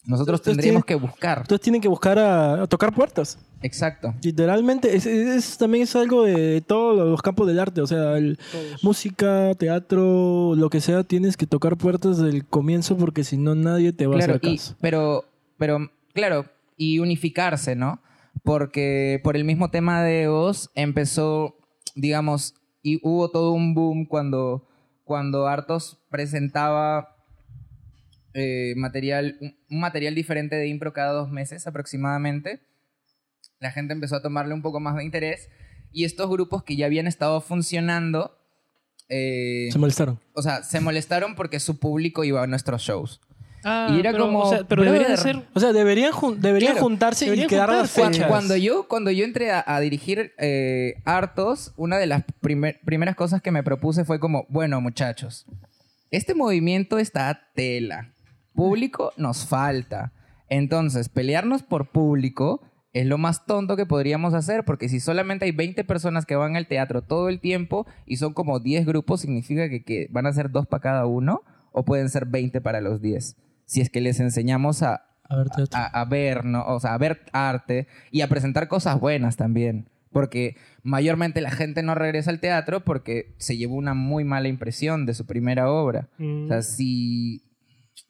Nosotros Entonces tendríamos tiene- que buscar. Entonces tienen que buscar a, a tocar puertas. Exacto. Literalmente, es, también es algo de todos los campos del arte. O sea, el- música, teatro, lo que sea, tienes que tocar puertas desde el comienzo porque si no nadie te va a hacer y- caso. pero, pero, claro, y unificarse, ¿no? Porque por el mismo tema de egos empezó, digamos, y hubo todo un boom cuando, cuando Artos presentaba eh, material, un, material diferente de impro cada dos meses aproximadamente. La gente empezó a tomarle un poco más de interés y estos grupos que ya habían estado funcionando, eh, Se molestaron. o sea, se molestaron porque su público iba a nuestros shows. Ah, Y era pero, como, o sea, pero debería de brother, ser... O sea, deberían, jun- deberían Claro, juntarse deberían y quedar las fechas. Cuando yo, cuando yo entré a, a dirigir eh, Hartos, una de las primer- primeras cosas que me propuse fue como, bueno, muchachos, este movimiento está a tela. Público nos falta. Entonces, pelearnos por público es lo más tonto que podríamos hacer, porque si solamente hay 20 personas que van al teatro todo el tiempo y son como 10 grupos, significa que, que van a ser dos para cada uno, o pueden ser 20 para los 10. si es que les enseñamos a, A ver, a, a ver, ¿no? O sea, a ver arte y a presentar cosas buenas también. Porque mayormente la gente no regresa al teatro porque se llevó una muy mala impresión de su primera obra. Mm. O sea, si,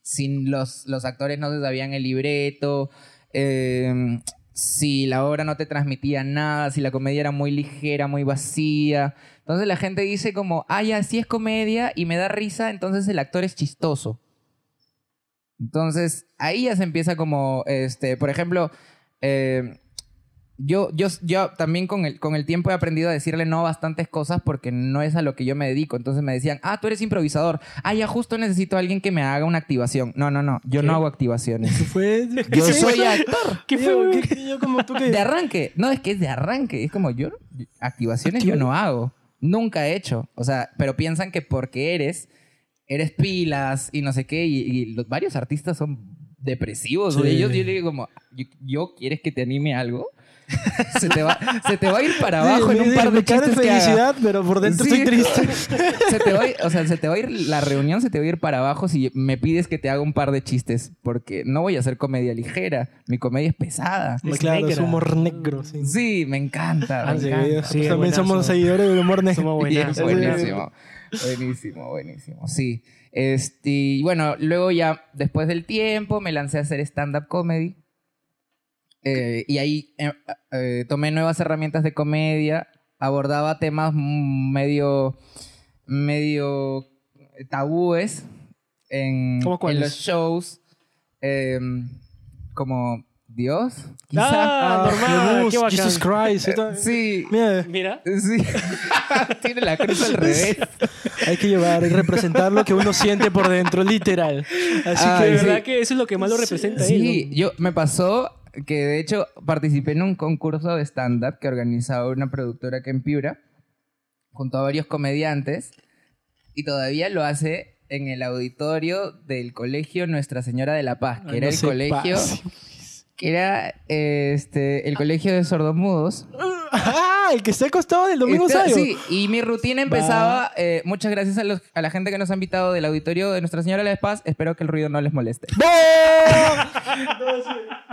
si los, los actores no se sabían el libreto, eh, si la obra no te transmitía nada, si la comedia era muy ligera, muy vacía. Entonces la gente dice como, ah, ya, sí es comedia y me da risa, entonces el actor es chistoso. Entonces ahí ya se empieza como, este, por ejemplo, eh, yo, yo, yo también con el, con el tiempo he aprendido a decirle no a bastantes cosas porque no es a lo que yo me dedico. Entonces me decían, ah, tú eres improvisador. Ah, ya justo necesito a alguien que me haga una activación. No, no, no. Yo ¿Qué? no hago activaciones. ¿Qué fue? Yo ¿Qué soy fue? actor. ¿Qué fue? ¿qué- qué- yo como tú que... De arranque. No, es que es de arranque. Es como yo, activaciones yo no hago. Nunca he hecho. O sea, pero piensan que porque eres, eres pilas y no sé qué. Y, y los varios artistas son depresivos. Sí. güey. Yo, yo le digo como, ¿yo, yo quieres que te anime algo? se, te va, se te va a ir para abajo Sí, en un par de chistes que haga. felicidad, pero por dentro Sí. estoy triste. se te va a ir, o sea, se te va a ir la reunión, se te va a ir para abajo si me pides que te haga un par de chistes, porque no voy a hacer comedia ligera, mi comedia es pesada. Es claro, es negra. humor negro. Sí, Sí, me encanta. me Ah, encanta. también somos seguidores del humor negro. Somos buenísimo. Buenísimo, buenísimo. Sí. Este, y bueno, luego ya, después del tiempo, me lancé a hacer stand-up comedy. Eh, y ahí eh, eh, tomé nuevas herramientas de comedia. Abordaba temas medio, medio tabúes en, ¿Cómo en los shows. Eh, como Dios, quizá. Ah, normal. Jesús, qué bacán. Jesus Christ. Sí. Mira, Mira. Sí. Tiene la cruz al revés. hay que llevar y representar lo que uno siente por dentro, literal. Así De que sí. verdad que eso es lo que más lo representa él, Sí, ¿no? yo me pasó que de hecho participé en un concurso de stand-up que organizaba una productora que en Piura, junto a varios comediantes, y todavía lo hace en el auditorio del colegio Nuestra Señora de la Paz, que Ay, era no el colegio, pase. que era este el colegio de sordomudos. Ah, el que está al costado del Domingo Sabio. Sí, y mi rutina empezaba, eh, muchas gracias a, los- a la gente que nos ha invitado del auditorio de Nuestra Señora de la Paz, espero que el ruido no les moleste.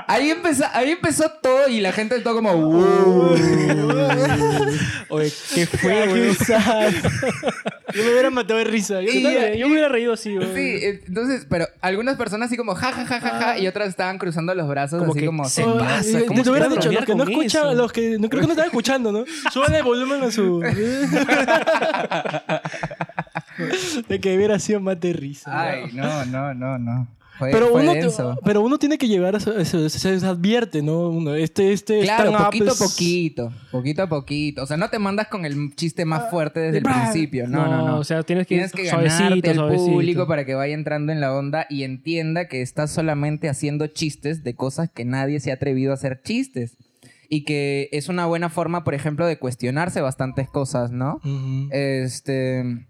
Ahí, empezó, ahí empezó todo y la gente todo como... "Uh". Oye, qué fue, Qué güey. sad. Yo me hubiera matado de risa. Yo Y- yo me hubiera reído así, güey. Sí, eh, entonces, pero algunas personas así como ja, ja, ja, ja, ja, y otras estaban cruzando los brazos Como así que como... se "¿Qué Oh, pasa? eh, ¿Cómo te hubiera se dicho, puede los que no con escuchan, eso? los que no creo que no están escuchando, ¿no? Súbale el volumen a su. de que hubiera sido más de risa. Ay, no, no, no, no. Fue, pero, fue uno, denso. pero uno tiene que llegar a eso, eso- se, se advierte, ¿no? Uno, este, este Claro, poquito a es- poquito, poquito a poquito. O sea, no te mandas con el chiste más fuerte desde el principio. No, no, no. O sea, tienes que, Tienes que suavecito, ganarte al suavecito. público para que vaya entrando en la onda y entienda que estás solamente haciendo chistes de cosas que nadie se ha atrevido a hacer chistes. Y que es una buena forma, por ejemplo, de cuestionarse bastantes cosas, ¿no? Este,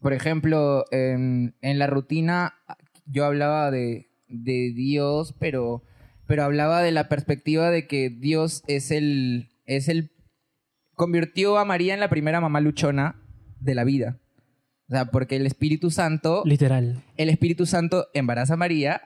por ejemplo, en, en la rutina yo hablaba de, de Dios, pero, pero hablaba de la perspectiva de que Dios es el, es el, convirtió a María en la primera mamá luchona de la vida. O sea, porque el Espíritu Santo, Literal. el Espíritu Santo embaraza a María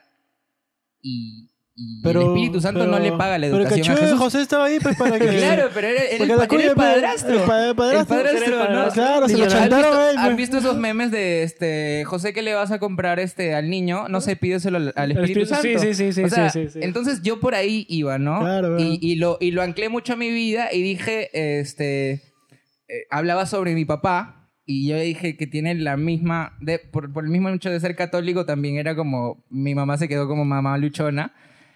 y, y Pero, el Espíritu Santo no pero- le paga la pero educación a Cachú de Jesús. José estaba ahí pues para que... Claro, pero era, era el, la cuña, el padrastro. el pa- padrastro. El padrastro, el ¿no? padrastro. Claro, se lo ¿Han chantaron visto, a él, ¿Han pues. visto esos memes de este José que le vas a comprar este al niño? No sé, pídeselo al, al Espíritu Espíritu- Santo. sí, sí, sí, O sea, sí, sí, sí. Entonces yo por ahí iba, ¿no? Claro, y, claro. y lo, y lo anclé mucho a mi vida y dije, este, eh, hablaba sobre mi papá y yo dije que tiene la misma, de, por, por el mismo hecho de ser católico también era como, mi mamá se quedó como mamá luchona.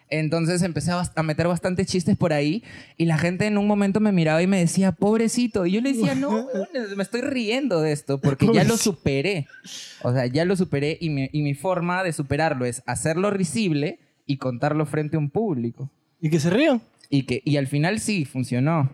Entonces empecé a, meter bastantes chistes por ahí y la gente en un momento me miraba y me decía, pobrecito. Y yo le decía, no, weón, me estoy riendo de esto porque ya lo superé. O sea, ya lo superé y mi, y mi forma de superarlo es hacerlo risible y contarlo frente a un público. Y que se rían. Y, que, y al final sí, funcionó.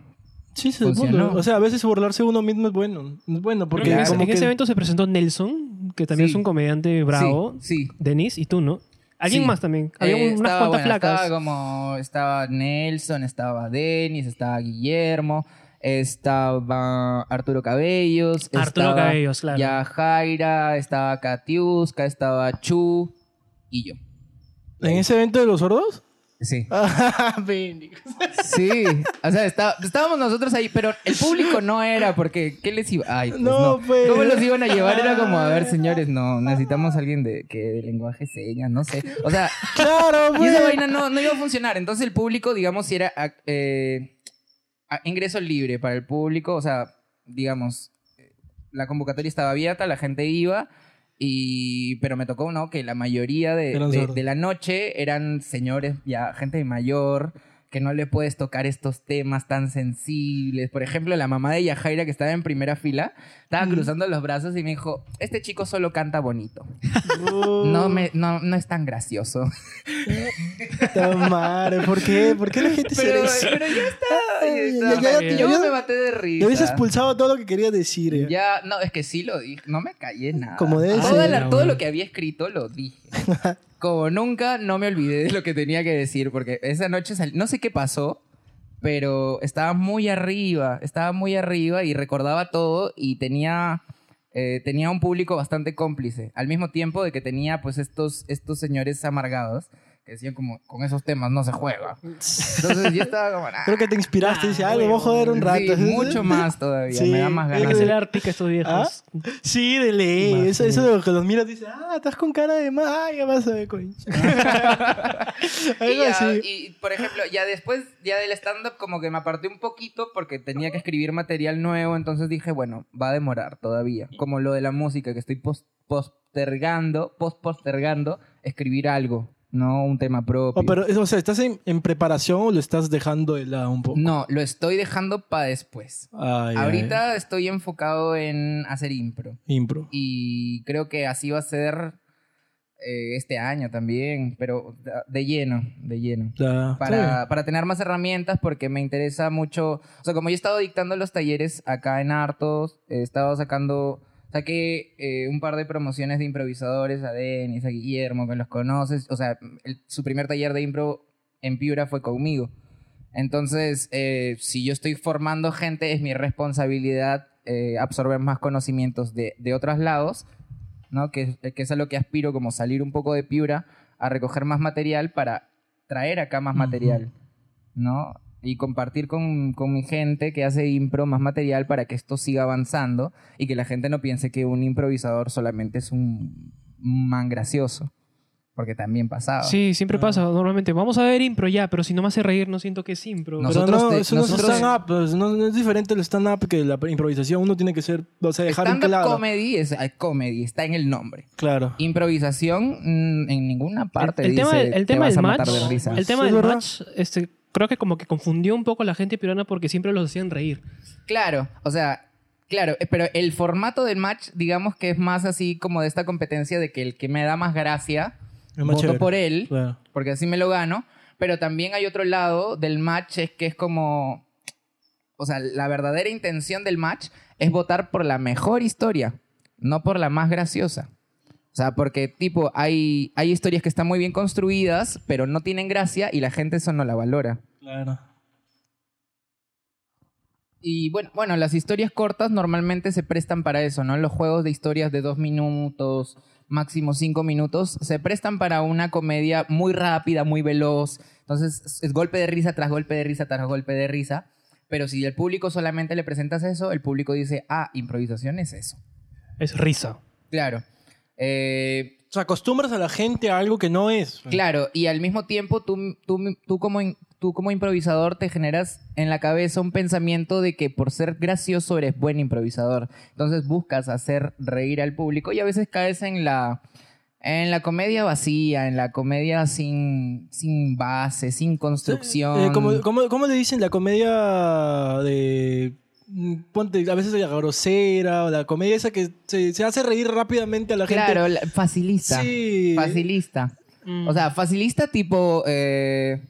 Sí, sí, Funcionó. O sea, a veces burlarse uno mismo es bueno. Es bueno porque en, Claro. ese, como en ese que... evento se presentó Nelson, que también Sí. es un comediante bravo. Sí, sí. Denis y tú, ¿no? Alguien Sí. más también. Había Eh, unas estaba, cuantas bueno, flacas. Estaba como, estaba Nelson, estaba Denis, estaba Guillermo, estaba Arturo Cabellos. Arturo estaba Cabellos, claro. Ya Jaira, estaba Katiuska, estaba Chu y yo. ¿En ese evento de los sordos? Sí. Ah. Sí, o sea, está- estábamos nosotros ahí, pero el público no era porque ¿qué les iba? Ay, pues No, no, pues. ¿Cómo los iban a llevar? Era como, a ver, señores, no, necesitamos a alguien de que de lenguaje señas, no sé. O sea, Claro, y esa vaina no, no iba a funcionar. Entonces el público, digamos, si era ah, eh, ingreso libre para el público, o sea, digamos, eh, la convocatoria estaba abierta, la gente iba. Y, pero me tocó, ¿no? Que la mayoría de, de la noche eran señores, ya gente mayor, que no le puedes tocar estos temas tan sensibles. Por ejemplo, la mamá de Yajaira, que estaba en primera fila, estaba cruzando los brazos y me dijo, este chico solo canta bonito. Uh, No, me, no, no es tan gracioso. madre, ¿por qué? ¿Por qué la gente se Pero, dice? pero ya está. Ay, ya ya- ya- Yo ya- me maté de risa. Hubiese expulsado todo lo que quería decir. eh. Ya, no, es que sí lo dije. No me callé nada. Como debe Toda ser. la- todo lo que había escrito lo dije. Como nunca, no me olvidé de lo que tenía que decir, porque esa noche no sé qué pasó, pero estaba muy arriba, estaba muy arriba y recordaba todo y tenía, eh, tenía un público bastante cómplice, al mismo tiempo de que tenía pues estos, estos señores amargados que decían como, con esos temas no se juega. Entonces yo estaba como, "Ah". Creo que te inspiraste. Dice, ah, le voy a joder un rato. Sí, mucho más todavía, Sí. me da más ganas. que que- de- hacer pica a estos viejos. Sí, de ley. Más, Eso, eso de que los miras y dices, ah, estás con cara de más. Ah, ya vas a ver, coño. Y, ya, y, por ejemplo, ya después ya del stand-up como que me aparté un poquito porque tenía que escribir material nuevo, entonces dije, bueno, va a demorar todavía. Como lo de la música, que estoy pos- postergando, post-postergando, escribir algo, no un tema propio. Oh, pero, o sea, ¿estás en, en preparación o lo estás dejando de lado un poco? No, lo estoy dejando para después. Ay, ay, Ahorita estoy enfocado en hacer impro. Impro. Y creo que así va a ser eh, este año también, pero de- lleno, de lleno. Para, para tener más herramientas porque me interesa mucho, o sea, como yo he estado dictando los talleres acá en Hartos, he estado sacando, saqué eh, un par de promociones de improvisadores, a Denis, a Guillermo, que los conoces, o sea, el- su primer taller de impro en Piura fue conmigo. Entonces, eh, si yo estoy formando gente, es mi responsabilidad eh, absorber más conocimientos de, de otros lados, ¿no? Que, que es a lo que aspiro, como salir un poco de Piura a recoger más material para traer acá más material, ¿no? Y compartir con, con mi gente que hace impro más material para que esto siga avanzando y que la gente no piense que un improvisador solamente es un man gracioso. Porque también pasaba. Sí, siempre pasa. Normalmente, vamos a ver impro ya, pero si no me hace reír, no siento que es impro. No. Pero Nosotros no, te- eso no nosotros- es stand-up. pues, no, no es diferente el stand-up que la improvisación. Uno tiene que ser, o sea, dejar en Stand-up claro. comedy es eh, comedy, está en el nombre. Claro. Improvisación mm, en ninguna parte el, el tema, dice, del- el "Te tema vas del a match, de risa". el tema del match, este, creo que como que confundió un poco a la gente peruana porque siempre los hacían reír. Claro, o sea, claro, eh, pero el formato del match, digamos que es más así como de esta competencia de que el que me da más gracia, Es más voto chévere. por él, Claro. porque así me lo gano. Pero también hay otro lado del match, es que es como. O sea, la verdadera intención del match es votar por la mejor historia, no por la más graciosa. O sea, porque, tipo, hay, hay historias que están muy bien construidas, pero no tienen gracia y la gente eso no la valora. Claro. Y bueno, bueno, las historias cortas normalmente se prestan para eso, ¿no? Los juegos de historias de dos minutos, máximo cinco minutos, se prestan para una comedia muy rápida, muy veloz. Entonces, es golpe de risa tras golpe de risa tras golpe de risa. Pero si al público solamente le presentas eso, el público dice, ah, improvisación es eso. Es risa. Claro. Eh, O sea, acostumbras a la gente a algo que no es. Claro, y al mismo tiempo tú, tú, tú, como, tú como improvisador te generas en la cabeza un pensamiento de que por ser gracioso eres buen improvisador. Entonces buscas hacer reír al público y a veces caes en la, en la comedia vacía, en la comedia sin, sin base, sin construcción. Eh, ¿cómo, cómo, cómo le dicen la comedia de. Mm, Ponte, a veces la grosera o la comedia esa que se, se hace reír rápidamente a la gente? Claro, la- facilista. Sí. Facilista. Mm. O sea, facilista tipo... eh,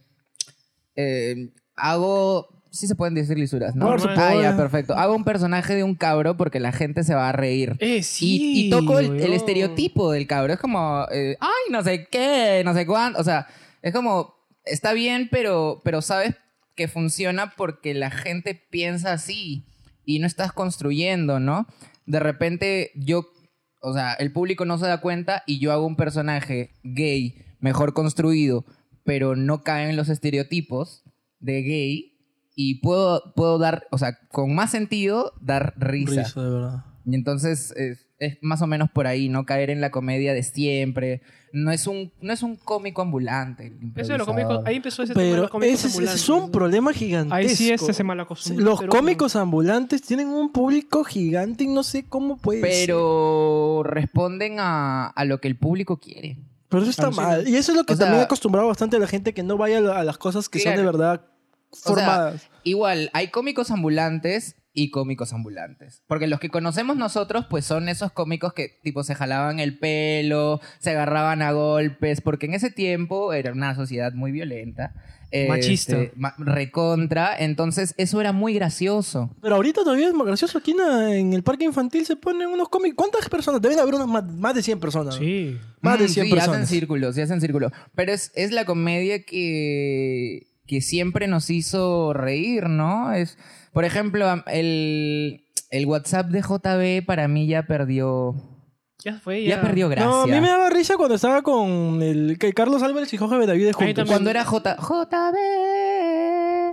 eh, hago... Sí se pueden decir lisuras, ¿no? Por Ah, supuesto. ya, perfecto. Hago un personaje de un cabro porque la gente se va a reír. Eh, Y, sí. y toco el, estereotipo del cabro. Es como, eh, ay, no sé qué, no sé cuánto. O sea, es como, está bien, pero, pero sabes que funciona porque la gente piensa así y no estás construyendo, ¿no? De repente yo, o sea, el público no se da cuenta y yo hago un personaje gay mejor construido, pero no cae en los estereotipos de gay y puedo, puedo dar, o sea, con más sentido, dar risa. Risa, de verdad. Y entonces es, es más o menos por ahí, no caer en la comedia de siempre. No es un, no es un cómico ambulante. el Eso de los cómicos, ahí empezó ese tema de Pero los cómicos ese es, ambulantes. es un problema gigantesco. Ahí sí este se mal acostumbra. Los cómicos ambulantes tienen un público gigante y no sé cómo puede ser. Pero responden a, a lo que el público quiere. Pero eso está Alucina. mal. Y eso es lo que O sea- también ha acostumbrado bastante a la gente que no vaya a la- a las cosas que son de verdad O sea, formadas. Igual, hay cómicos ambulantes y cómicos ambulantes. Porque los que conocemos nosotros, pues son esos cómicos que tipo se jalaban el pelo, se agarraban a golpes, porque en ese tiempo era una sociedad muy violenta. Machista. este, ma- recontra, entonces eso era muy gracioso. Pero ahorita todavía es más gracioso. Aquí en, el parque infantil se ponen unos cómics. ¿Cuántas personas? Deben haber unas más, más de 100 personas. Sí. Más de Mm, 100 sí, hacen personas. círculos, sí hacen círculos. Pero es, es la comedia que, que siempre nos hizo reír, ¿no? Es, por ejemplo, el, el WhatsApp de JB para mí ya perdió, Ya fue, ya, ya. perdió gracia. No, a mí me daba risa cuando estaba con el que Carlos Álvarez y Jorge Benavides juntos. también. Cuando era J, JB.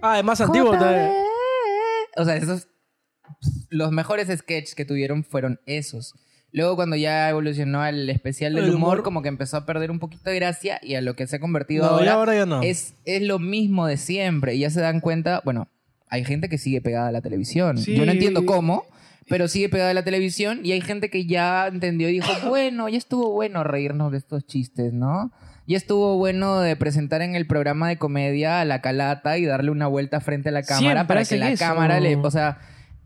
Ah, es más antiguo. O sea, esos. Los mejores sketches que tuvieron fueron esos. Luego, cuando ya evolucionó al especial del El humor, humor. como que empezó a perder un poquito de gracia y a lo que se ha convertido No, ahora, ya ahora ya no. es, es lo mismo de siempre. Y ya se dan cuenta, bueno, hay gente que sigue pegada a la televisión. Sí. Yo no entiendo cómo, pero sigue pegada a la televisión y hay gente que ya entendió y dijo, bueno, ya estuvo bueno reírnos de estos chistes, ¿no? Ya estuvo bueno de presentar en el programa de comedia a la calata y darle una vuelta frente a la cámara Siempre para que la eso. cámara le... O sea,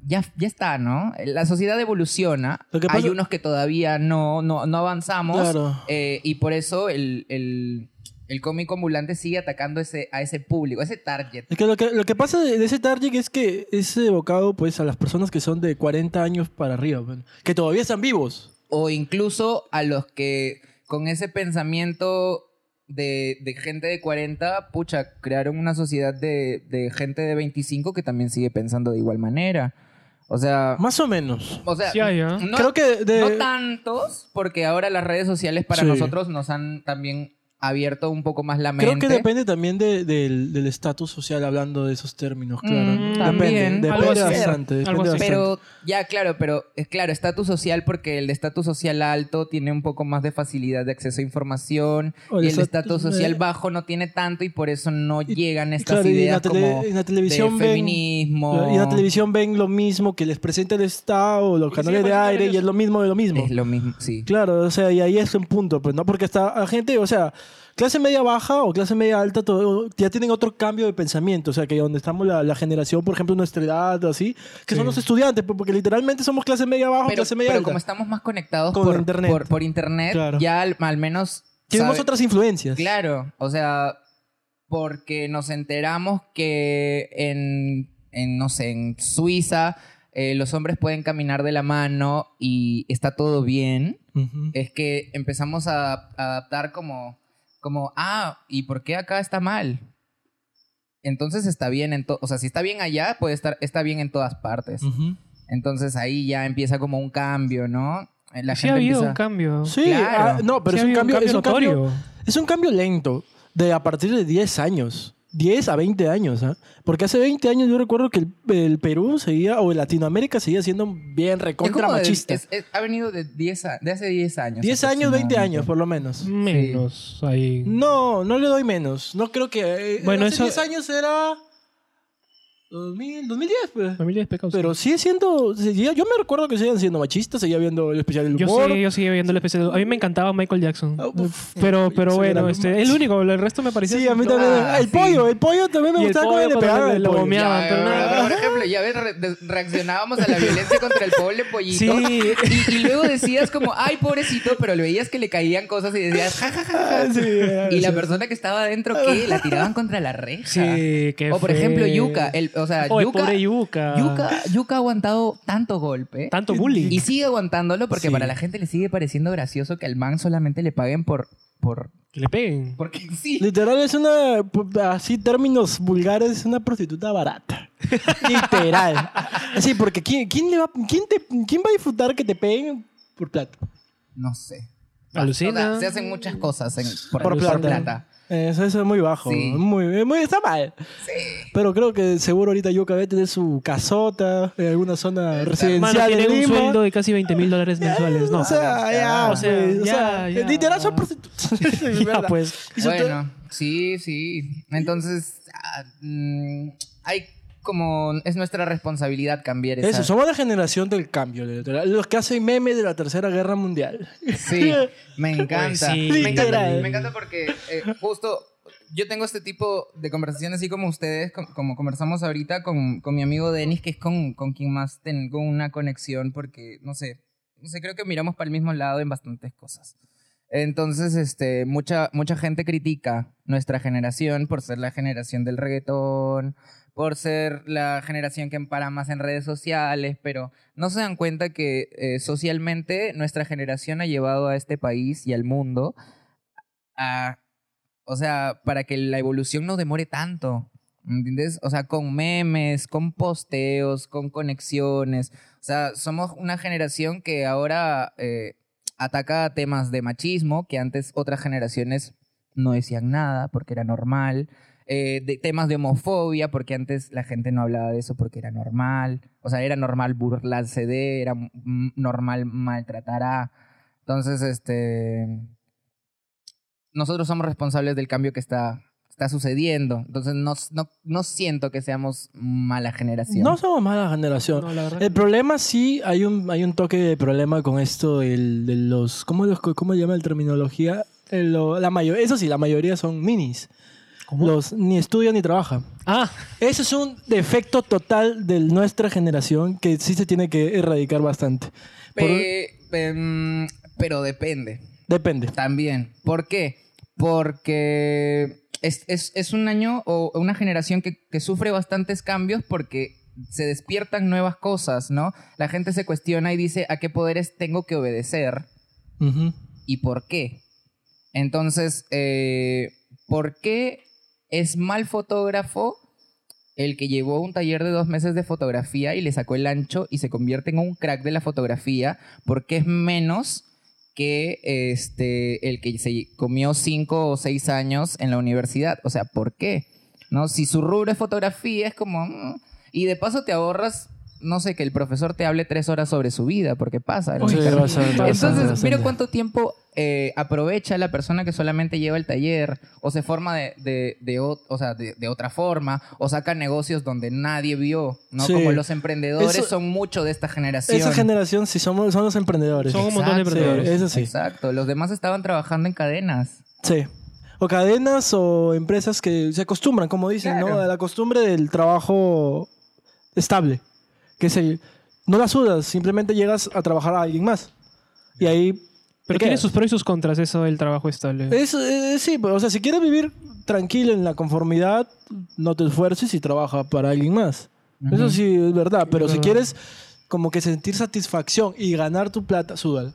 ya, ya está, ¿no? La sociedad evoluciona. Hay unos que todavía no, no, no avanzamos. Claro. eh, y por eso el, el, el cómico ambulante sigue atacando ese, a ese público, a ese target. Es que lo que, lo que pasa de, de ese target es que es evocado pues a las personas que son de 40 años para arriba, que todavía están vivos. O incluso a los que con ese pensamiento de, de gente de 40, pucha, crearon una sociedad de, de gente de 25 que también sigue pensando de igual manera. O sea, Más o menos. o sea Sí hay, ¿ah? no, Creo que de- no tantos, porque ahora las redes sociales para Sí. nosotros nos han también abierto un poco más la mente. Creo que depende también de- del del estatus social hablando de esos términos, claro. Mm, depende, también. depende bastante. Depende bastante. Pero, ya, claro, pero es claro, estatus social porque el de estatus social alto tiene un poco más de facilidad de acceso a información y el de estatus- social eh, bajo no tiene tanto y por eso no llegan estas claro, y en ideas la tele- como en la televisión de ven- feminismo. Y en la televisión ven lo mismo que les presenta el Estado los canales de aire y es lo mismo de lo mismo. Es lo mismo, sí. Claro, o sea, y ahí es un punto, pues, ¿no? Porque hasta la gente, o sea, clase media baja o clase media alta, todo, ya tienen otro cambio de pensamiento. O sea, que donde estamos la, la generación, por ejemplo, nuestra edad, así, que son los estudiantes, pues, porque literalmente somos clase media baja o Pero, clase media pero alta. como estamos más conectados Con por internet. por, por internet, Claro. ya al, al menos... Tenemos sabe- otras influencias. Claro, o sea, porque nos enteramos que en, en, no sé, en Suiza eh, los hombres pueden caminar de la mano y está todo bien, es que empezamos a adaptar como, como, ah, ¿y por qué acá está mal? Entonces está bien en todo, o sea, si está bien allá, puede estar, está bien en todas partes. Entonces ahí ya empieza como un cambio, ¿no? La Sí ha habido empieza- un cambio. Sí, Claro. ah, no, pero Sí es un cambio, es un cambio, notorio. es un cambio lento, de a partir de 10 años. 10 a 20 años, ¿ah? Porque hace 20 años yo recuerdo que el, el Perú seguía, o Latinoamérica seguía siendo bien recontra machista. es- es- ha venido de, 10 a- de hace 10 años. 10 años, 20 aproximadamente. años, por lo menos. Menos ahí. No, no le doy menos. No creo que. eh, Bueno, hace eso- 10 años era. 2000, 2010, pues. Familia de pecados. Pero sigue siendo. seguía- Yo me recuerdo que siguen siendo machistas, seguía viendo el especial del Yo humor. sí, yo seguía viendo el especial. A mí me encantaba Michael Jackson. Ah, uf, pero, pero bueno, este, el único, el resto me parecía. Sí, a mí también. Ah, el sí. pollo, el pollo también me Y gustaba pollo cómo le cuando pegaban le- al lo pollo. gomeaban, Ya, pero nada. Por ejemplo, ya ves, re- reaccionábamos a la violencia contra el pobre pollito. Sí. Y, y luego decías como, ay, pobrecito, pero le veías que le caían cosas y decías, ja, ja, ja, ja. Ah, sí, Y la persona que estaba adentro, ¿qué? La tiraban contra la reja. Sí, qué O por ejemplo. Yuka. El, o sea, Oh, Yuka, pobre Yuka. Yuka, Yuka ha aguantado tanto golpe. Tanto bullying. Y sigue aguantándolo porque Sí. para la gente le sigue pareciendo gracioso que al man solamente le paguen por... por Que le peguen. porque sí. Literal es una, así términos vulgares, es una prostituta barata. Literal. Así, porque ¿quién, quién, le va, quién, te, ¿quién va a disfrutar que te peguen por plata? No sé. Alucina. O sea, se hacen muchas cosas en- por, Por por plata. Eso, eso es muy bajo. Sí. Muy, muy, está mal. Pero creo que seguro ahorita Yuka debe tener su casota en alguna zona residencial tiene un sueldo de casi 20 mil dólares mensuales, ¿no? O sea, ya, O sea, o ya, sea, ya. literal son prostitutas. Pues. Bueno, sí, sí. Entonces, ah, mm, hay como... Es nuestra responsabilidad cambiar esa... Eso, somos la generación del cambio, literal. los que hacen memes de la Tercera Guerra Mundial. Sí, me encanta. Pues sí. me, encanta me encanta porque eh, justo yo tengo este tipo de conversaciones así como ustedes, com- como conversamos ahorita con, con mi amigo Denis, que es con, con quien más tengo una conexión porque, no sé, no sé, creo que miramos para el mismo lado en bastantes cosas. Entonces, este, mucha, mucha gente critica nuestra generación por ser la generación del reggaetón, por ser la generación que empara más en redes sociales, pero no se dan cuenta que eh, socialmente nuestra generación ha llevado a este país y al mundo a, o sea, para que la evolución no demore tanto. ¿Entiendes? O sea, con memes, con posteos, con conexiones. O sea, somos una generación que ahora eh, ataca temas de machismo que antes otras generaciones no decían nada porque era normal. Eh, de temas de homofobia porque antes la gente no hablaba de eso porque era normal. O sea, era normal burlarse de, era normal maltratar a. Entonces, este. Nosotros somos responsables del cambio que está, está sucediendo. Entonces, no, no, no siento que seamos mala generación. No somos mala generación. No. El problema sí, hay un, hay un toque de problema con esto el, de los... ¿Cómo, los, cómo llama la terminología? El- lo- la mayo- eso sí, la mayoría son minis. Los ni estudian ni trabajan. Ah, Eso es un defecto total de nuestra generación que sí se tiene que erradicar bastante. Por- Pe- pe- mm, pero depende. depende. También. ¿Por qué? Porque es, es- es un año o una generación que, que sufre bastantes cambios porque se despiertan nuevas cosas, ¿no? La gente se cuestiona y dice a qué poderes tengo que obedecer Ujú. y por qué. Entonces, eh, ¿por qué es mal fotógrafo el que llevó un taller de dos meses de fotografía y le sacó el ancho y se convierte en un crack de la fotografía? ¿Por qué es menos que este, el que se comió cinco o seis años en la universidad? O sea, ¿por qué? ¿No? Si su rubro es fotografía, es como... mm, y de paso te ahorras, no sé, que el profesor te hable tres horas sobre su vida, porque pasa. ¿no? Sí, bastante, Entonces, bastante. mira cuánto tiempo eh, aprovecha la persona que solamente lleva el taller o se forma de, de, de o, o sea, de, de otra forma o saca negocios donde nadie vio, ¿no? Sí. Como los emprendedores Eso- son mucho de esta generación. Esa generación sí somos, son los emprendedores. Son un montón de Exacto. emprendedores. Sí, eso sí. Exacto, los demás estaban trabajando en cadenas. Sí. O cadenas o empresas que se acostumbran, como dicen, ¿no? A la costumbre del trabajo estable. Que se, no la sudas, simplemente llegas a trabajar a alguien más. Y ahí... pero tiene quedas. sus pros y sus contras eso del trabajo estable. Es, eh, sí, o sea, si quieres vivir tranquilo en la conformidad, no te esfuerces y trabaja para alguien más. Eso sí es verdad, pero si verdad. quieres como que sentir satisfacción y ganar tu plata, súdalo.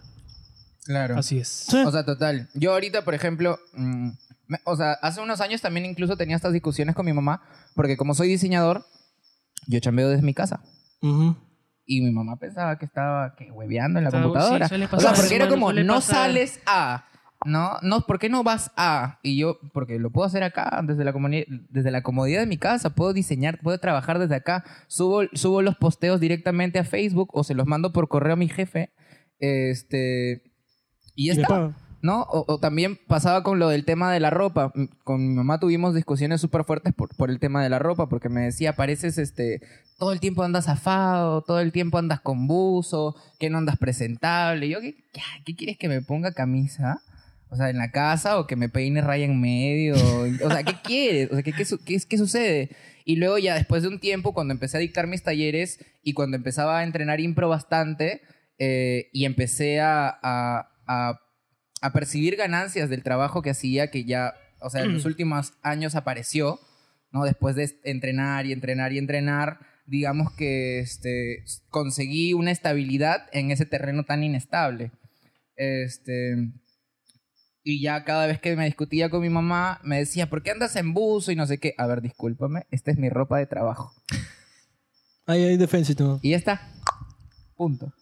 Claro. Así es. Sí. O sea, total. Yo ahorita, por ejemplo, mm, me- o sea, hace unos años también incluso tenía estas discusiones con mi mamá, porque como soy diseñador, yo chambeo desde mi casa. Ujú. Y mi mamá pensaba que estaba que hueveando en la sí, computadora. o sea, porque era como, no pasar. sales a. No, no, ¿por qué no vas a? Y yo, porque lo puedo hacer acá, desde la, desde la comodidad de mi casa, puedo diseñar, puedo trabajar desde acá, subo, subo los posteos directamente a Facebook o se los mando por correo a mi jefe. Este. Y ya Y le está. ¿No? O, también pasaba con lo del tema de la ropa. Con mi mamá tuvimos discusiones súper fuertes por, por el tema de la ropa, porque me decía, pareces, este, todo el tiempo andas afado, todo el tiempo andas con buzo, que no andas presentable. Yo, ¿qué, qué, quieres que me ponga camisa? O sea, en la casa o que me peine raya en medio. O sea, ¿qué quieres? O sea, ¿qué, qué, qué, sucede? Y luego ya después de un tiempo, cuando empecé a dictar mis talleres y cuando empezaba a entrenar impro bastante eh, y empecé a, a percibir ganancias del trabajo que hacía, que ya, o sea, en los últimos años apareció, ¿no? Después de entrenar y entrenar y entrenar, digamos que este, conseguí una estabilidad en ese terreno tan inestable. Este, y ya cada vez que me discutía con mi mamá, me decía, ¿por qué andas en buzo y no sé qué? A ver, discúlpame, esta es mi ropa de trabajo. Ahí hay defensa y todo. Y ya está. Punto.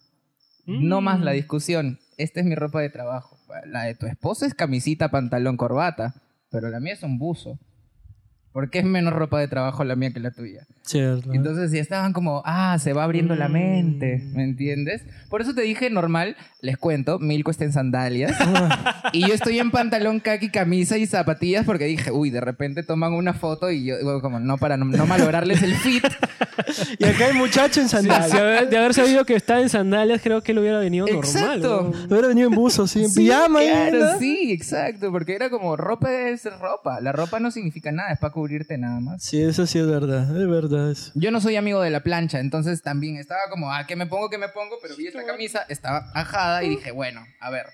No Mm. más la discusión. Esta es mi ropa de trabajo. La de tu esposa es camisita, pantalón, corbata, pero la mía es un buzo. ¿Por qué es menos ropa de trabajo la mía que la tuya? Cierto. Entonces ya estaban como, ah, se va abriendo la Mm. mente, ¿me entiendes? Por eso te dije normal, les cuento, Milko está en sandalias y yo estoy en pantalón, kaki, camisa y zapatillas porque dije, uy, de repente toman una foto y yo digo como, no, para no, no malograrles el fit. y acá hay muchacho en Sí, sandalias. de, haber, de haber sabido que está en sandalias, creo que él hubiera venido normal. Exacto. ¿no? Hubiera venido en buzo, sí, en Sí, pijama. claro, ¿no? sí, exacto, porque era como, ropa es ropa, la ropa no significa nada, es para cubrirte nada más. Sí, eso sí es verdad, es verdad eso. Yo no soy amigo de la plancha, entonces también estaba como, ah, ¿qué me pongo, qué me pongo? Pero vi esta camisa, estaba ajada y dije, bueno, a ver,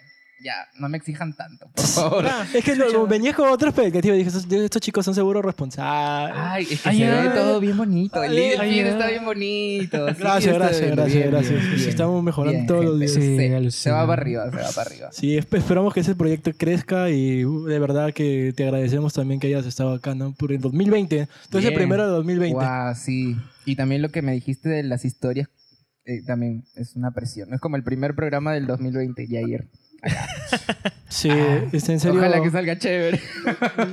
ya, no me exijan tanto, por favor. Es que lo, venías con otra expectativa. Dije, estos, estos chicos son seguros responsables. Ay, es que Ay, se ay. ve todo bien bonito. El Ay, el ay, feed ay. está bien bonito. sí, Gracias, gracias, bien, gracias, bien, gracias. bien, Sí, bien. estamos mejorando Bien, todos los días. Sí, Se, va para arriba, se va para arriba. Sí, esp- esperamos que ese proyecto crezca y uh, de verdad que te agradecemos también que hayas estado acá, ¿no? Por el 2020. Entonces, el Bien. primero de 2020. Guau, sí. Y también lo que me dijiste de las historias eh, también es una presión. Es como el primer programa del 2020, Sí, está en serio. Ojalá que salga chévere.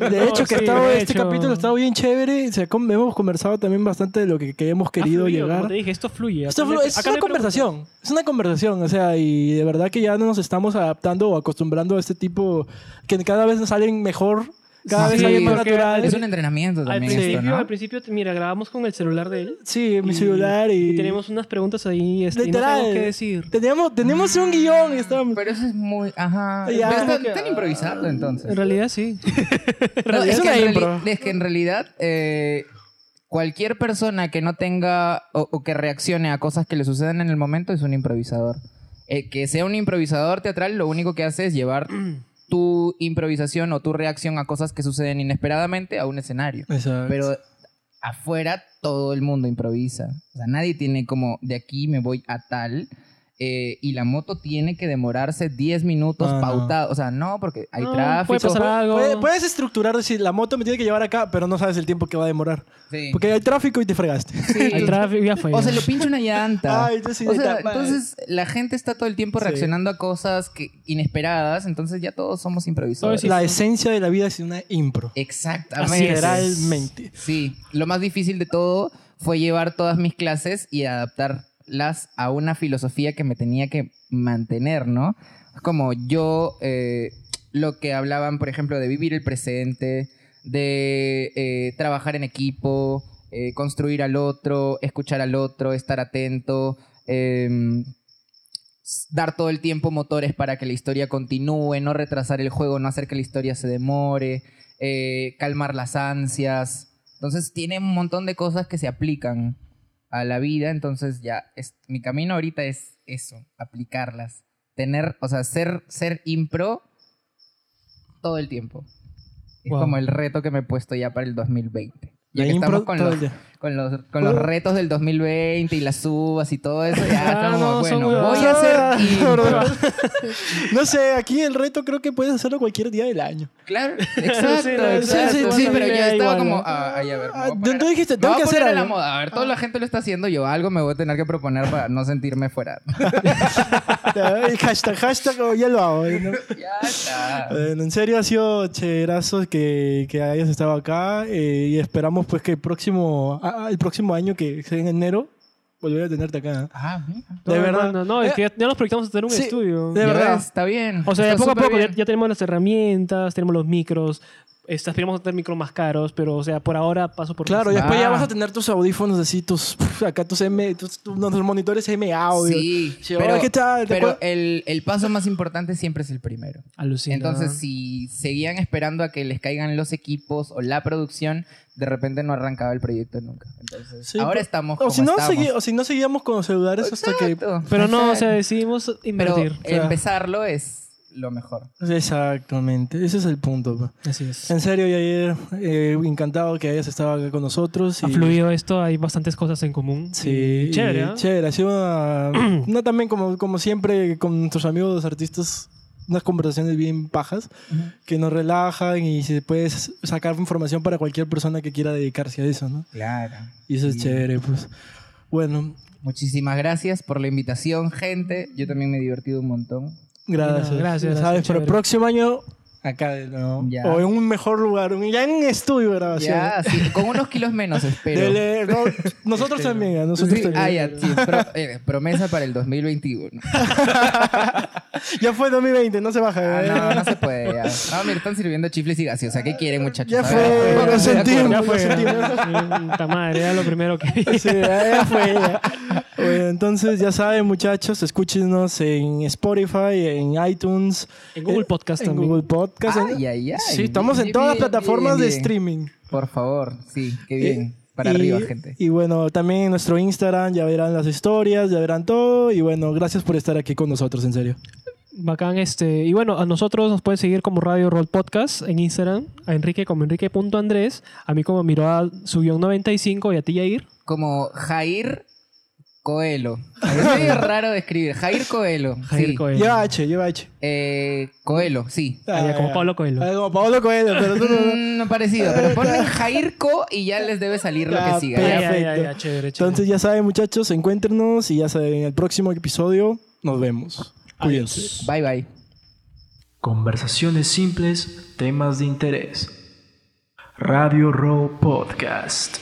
De hecho, que sí, estaba, de este hecho. capítulo ha estado bien chévere. O sea, hemos conversado también bastante de lo que, que hemos querido fluido, llegar. Como te dije, esto fluye. Esto no es no una conversación, es una conversación, o sea, y de verdad que ya nos estamos adaptando o acostumbrando a este tipo, que cada vez nos salen mejor, cada Sí, vez salen más naturales. Es un entrenamiento Al también principio, esto, ¿no? al principio, mira, grabamos con el celular de él. Sí, mi y- celular y... Y tenemos unas preguntas ahí este, y no qué decir. Teníamos, teníamos un guion y estábamos... Pero eso es muy... Ajá. Ya. Pero están, que- están improvisando entonces. En realidad sí. No, Es es, que en impro. reali- es que en realidad eh, cualquier persona que no tenga o, o que reaccione a cosas que le suceden en el momento es un improvisador. Eh, que sea un improvisador teatral lo único que hace es llevar tu improvisación o tu reacción a cosas que suceden inesperadamente a un escenario. Exacto. Pero afuera todo el mundo improvisa. O sea, nadie tiene como de aquí me voy a tal. Eh, y la moto tiene que demorarse 10 minutos Ah, no. pautado. O sea, no, porque hay No, tráfico. puede pasar algo. Puede- puedes estructurar, decir, la moto me tiene que llevar acá, pero no sabes el tiempo que va a demorar. Sí. Porque hay tráfico y te fregaste. El tráfico ya fue. O se lo pincha una llanta. Ay, yo sí, o sea, de ta- entonces la gente está todo el tiempo Sí. reaccionando a cosas que, inesperadas, entonces ya todos somos improvisadores. La esencia de la vida es una impro. Exactamente. Literalmente. Sí, lo más difícil de todo fue llevar todas mis clases y adaptarlas a una filosofía que me tenía que mantener, ¿no? Como yo, eh, lo que hablaban, por ejemplo, de vivir el presente, de eh, trabajar en equipo, eh, construir al otro, escuchar al otro, estar atento, em, dar todo el tiempo motores para que la historia continúe, no retrasar el juego, no hacer que la historia se demore, calmar las ansias. Entonces tiene un montón de cosas que se aplican a la vida, entonces ya es, mi camino ahorita es eso, aplicarlas. Tener, o sea, ser, ser impro todo el tiempo. Es Wow. como el reto que me he puesto ya para el 2020. Ya La que impro estamos con los. Con los, con los retos del 2020 y las uvas y todo eso, ya Ah, estamos, no, bueno, voy a hacer impro. No sé, aquí el reto creo que puedes hacerlo cualquier día del año. Claro, exacto, Sí, no, exacto. sí, Sí, sí, pero yo estaba como, ah, ay, a ver, voy Ah, dijiste, tengo que hacer algo. moda. A ver, toda la gente lo está haciendo, yo algo me voy a tener que proponer para no sentirme fuera. El hashtag, hashtag, oh, ya lo hago. ¿no? ya está. Bueno, en serio ha sido chéverazo que, que hayas estado acá eh, y esperamos pues que el próximo, ah, el próximo año, que sea en enero, volver a tenerte acá. ¿eh? Ah, mira. De No, verdad. no, es Eh, que ya, ya nos proyectamos a tener un sí, estudio. de verdad. está bien. O sea, de Está poco a poco ya tenemos las herramientas, tenemos los micros. Aspiramos a tener micros más caros, pero, o sea, por ahora paso por Claro, y después ya vas a tener tus audífonos así, tus, acá tus M, tus, tus- monitores M audio. Sí, Sí, pero, ¿qué tal? ¿Te pero el, el paso más importante siempre es el primero. Alucina. Entonces, si seguían esperando a que les caigan los equipos o la producción, de repente no arrancaba el proyecto nunca. Entonces, Sí, ahora pero- estamos o como si, no o si no seguíamos con los celulares hasta que... Exacto, Pero no, o sea, exacto. decidimos Pero invertir. empezarlo es lo mejor. Exactamente, ese es el punto. Así es. En serio, Yair, eh, encantado que hayas estado acá con nosotros. Ha fluido esto, hay bastantes cosas en común. Sí, Y Chévere, y ¿ah? Chévere, ha sido una, una también como, como siempre con nuestros amigos los artistas, unas conversaciones bien pajas que nos relajan y se puede sacar información para cualquier persona que quiera dedicarse a eso, ¿no? Claro. Y eso es chévere, pues. Bueno, Muchísimas gracias por la invitación, gente. Yo también me he divertido un montón. Gracias. No, gracias, ¿Sabes? Pero el próximo año, acá de nuevo. Ya. O en un mejor lugar. Ya en un estudio de grabación. Ya, sí, con unos kilos menos, espero. Dele- no, nosotros también, ¿eh? nosotros Sí, también. ah, ya, sí, pro- eh, promesa para el 2021. Ya fue 2020, no se baja. Ah, ¿eh? no, no se puede ya. No, mira, están sirviendo chifles y gaseosa. ¿Qué quieren, muchachos? Ya fue, ver, lo sentimos. Ya fue. Lo sentimos. Madre, era lo primero que vi. Sí, ya fue. ya. Bueno, entonces ya saben, muchachos, escúchenos en Spotify, en iTunes, En Google eh, Podcast en también. Google Podcast. en- Ay, ay, ay. Sí, estamos en Bien, todas las plataformas bien, de streaming. Por favor, sí, qué bien. Para Y- arriba, gente. Y bueno, también en nuestro Instagram ya verán las historias, ya verán todo. Y bueno, gracias por estar aquí con nosotros, en serio. Bacán, este. Y bueno, a nosotros nos pueden seguir como Radio Roll Podcast en Instagram, a Enrique como Enrique.andrés, a mí como Miroa subió 95 y a ti Yair. Como Jair Coelho. Es medio raro de escribir. Jair Coelho. Jair sí. Coelho. Lleva H, lleva H. Eh, Coelho, sí. Ah, ya, como Pablo Coelho. Ah, como Pablo Coelho, pero tú no- Mm, No parecido, pero ponle Jair Co y ya les debe salir lo Ya, que siga. Ya, ¿ya? ya, ya, perfecto. ya, chévere, chévere. Entonces ya saben, muchachos, encuéntrenos y ya saben, en el próximo episodio nos vemos. Cuídense. Bye, bye. Conversaciones simples, temas de interés. Radio Row Podcast.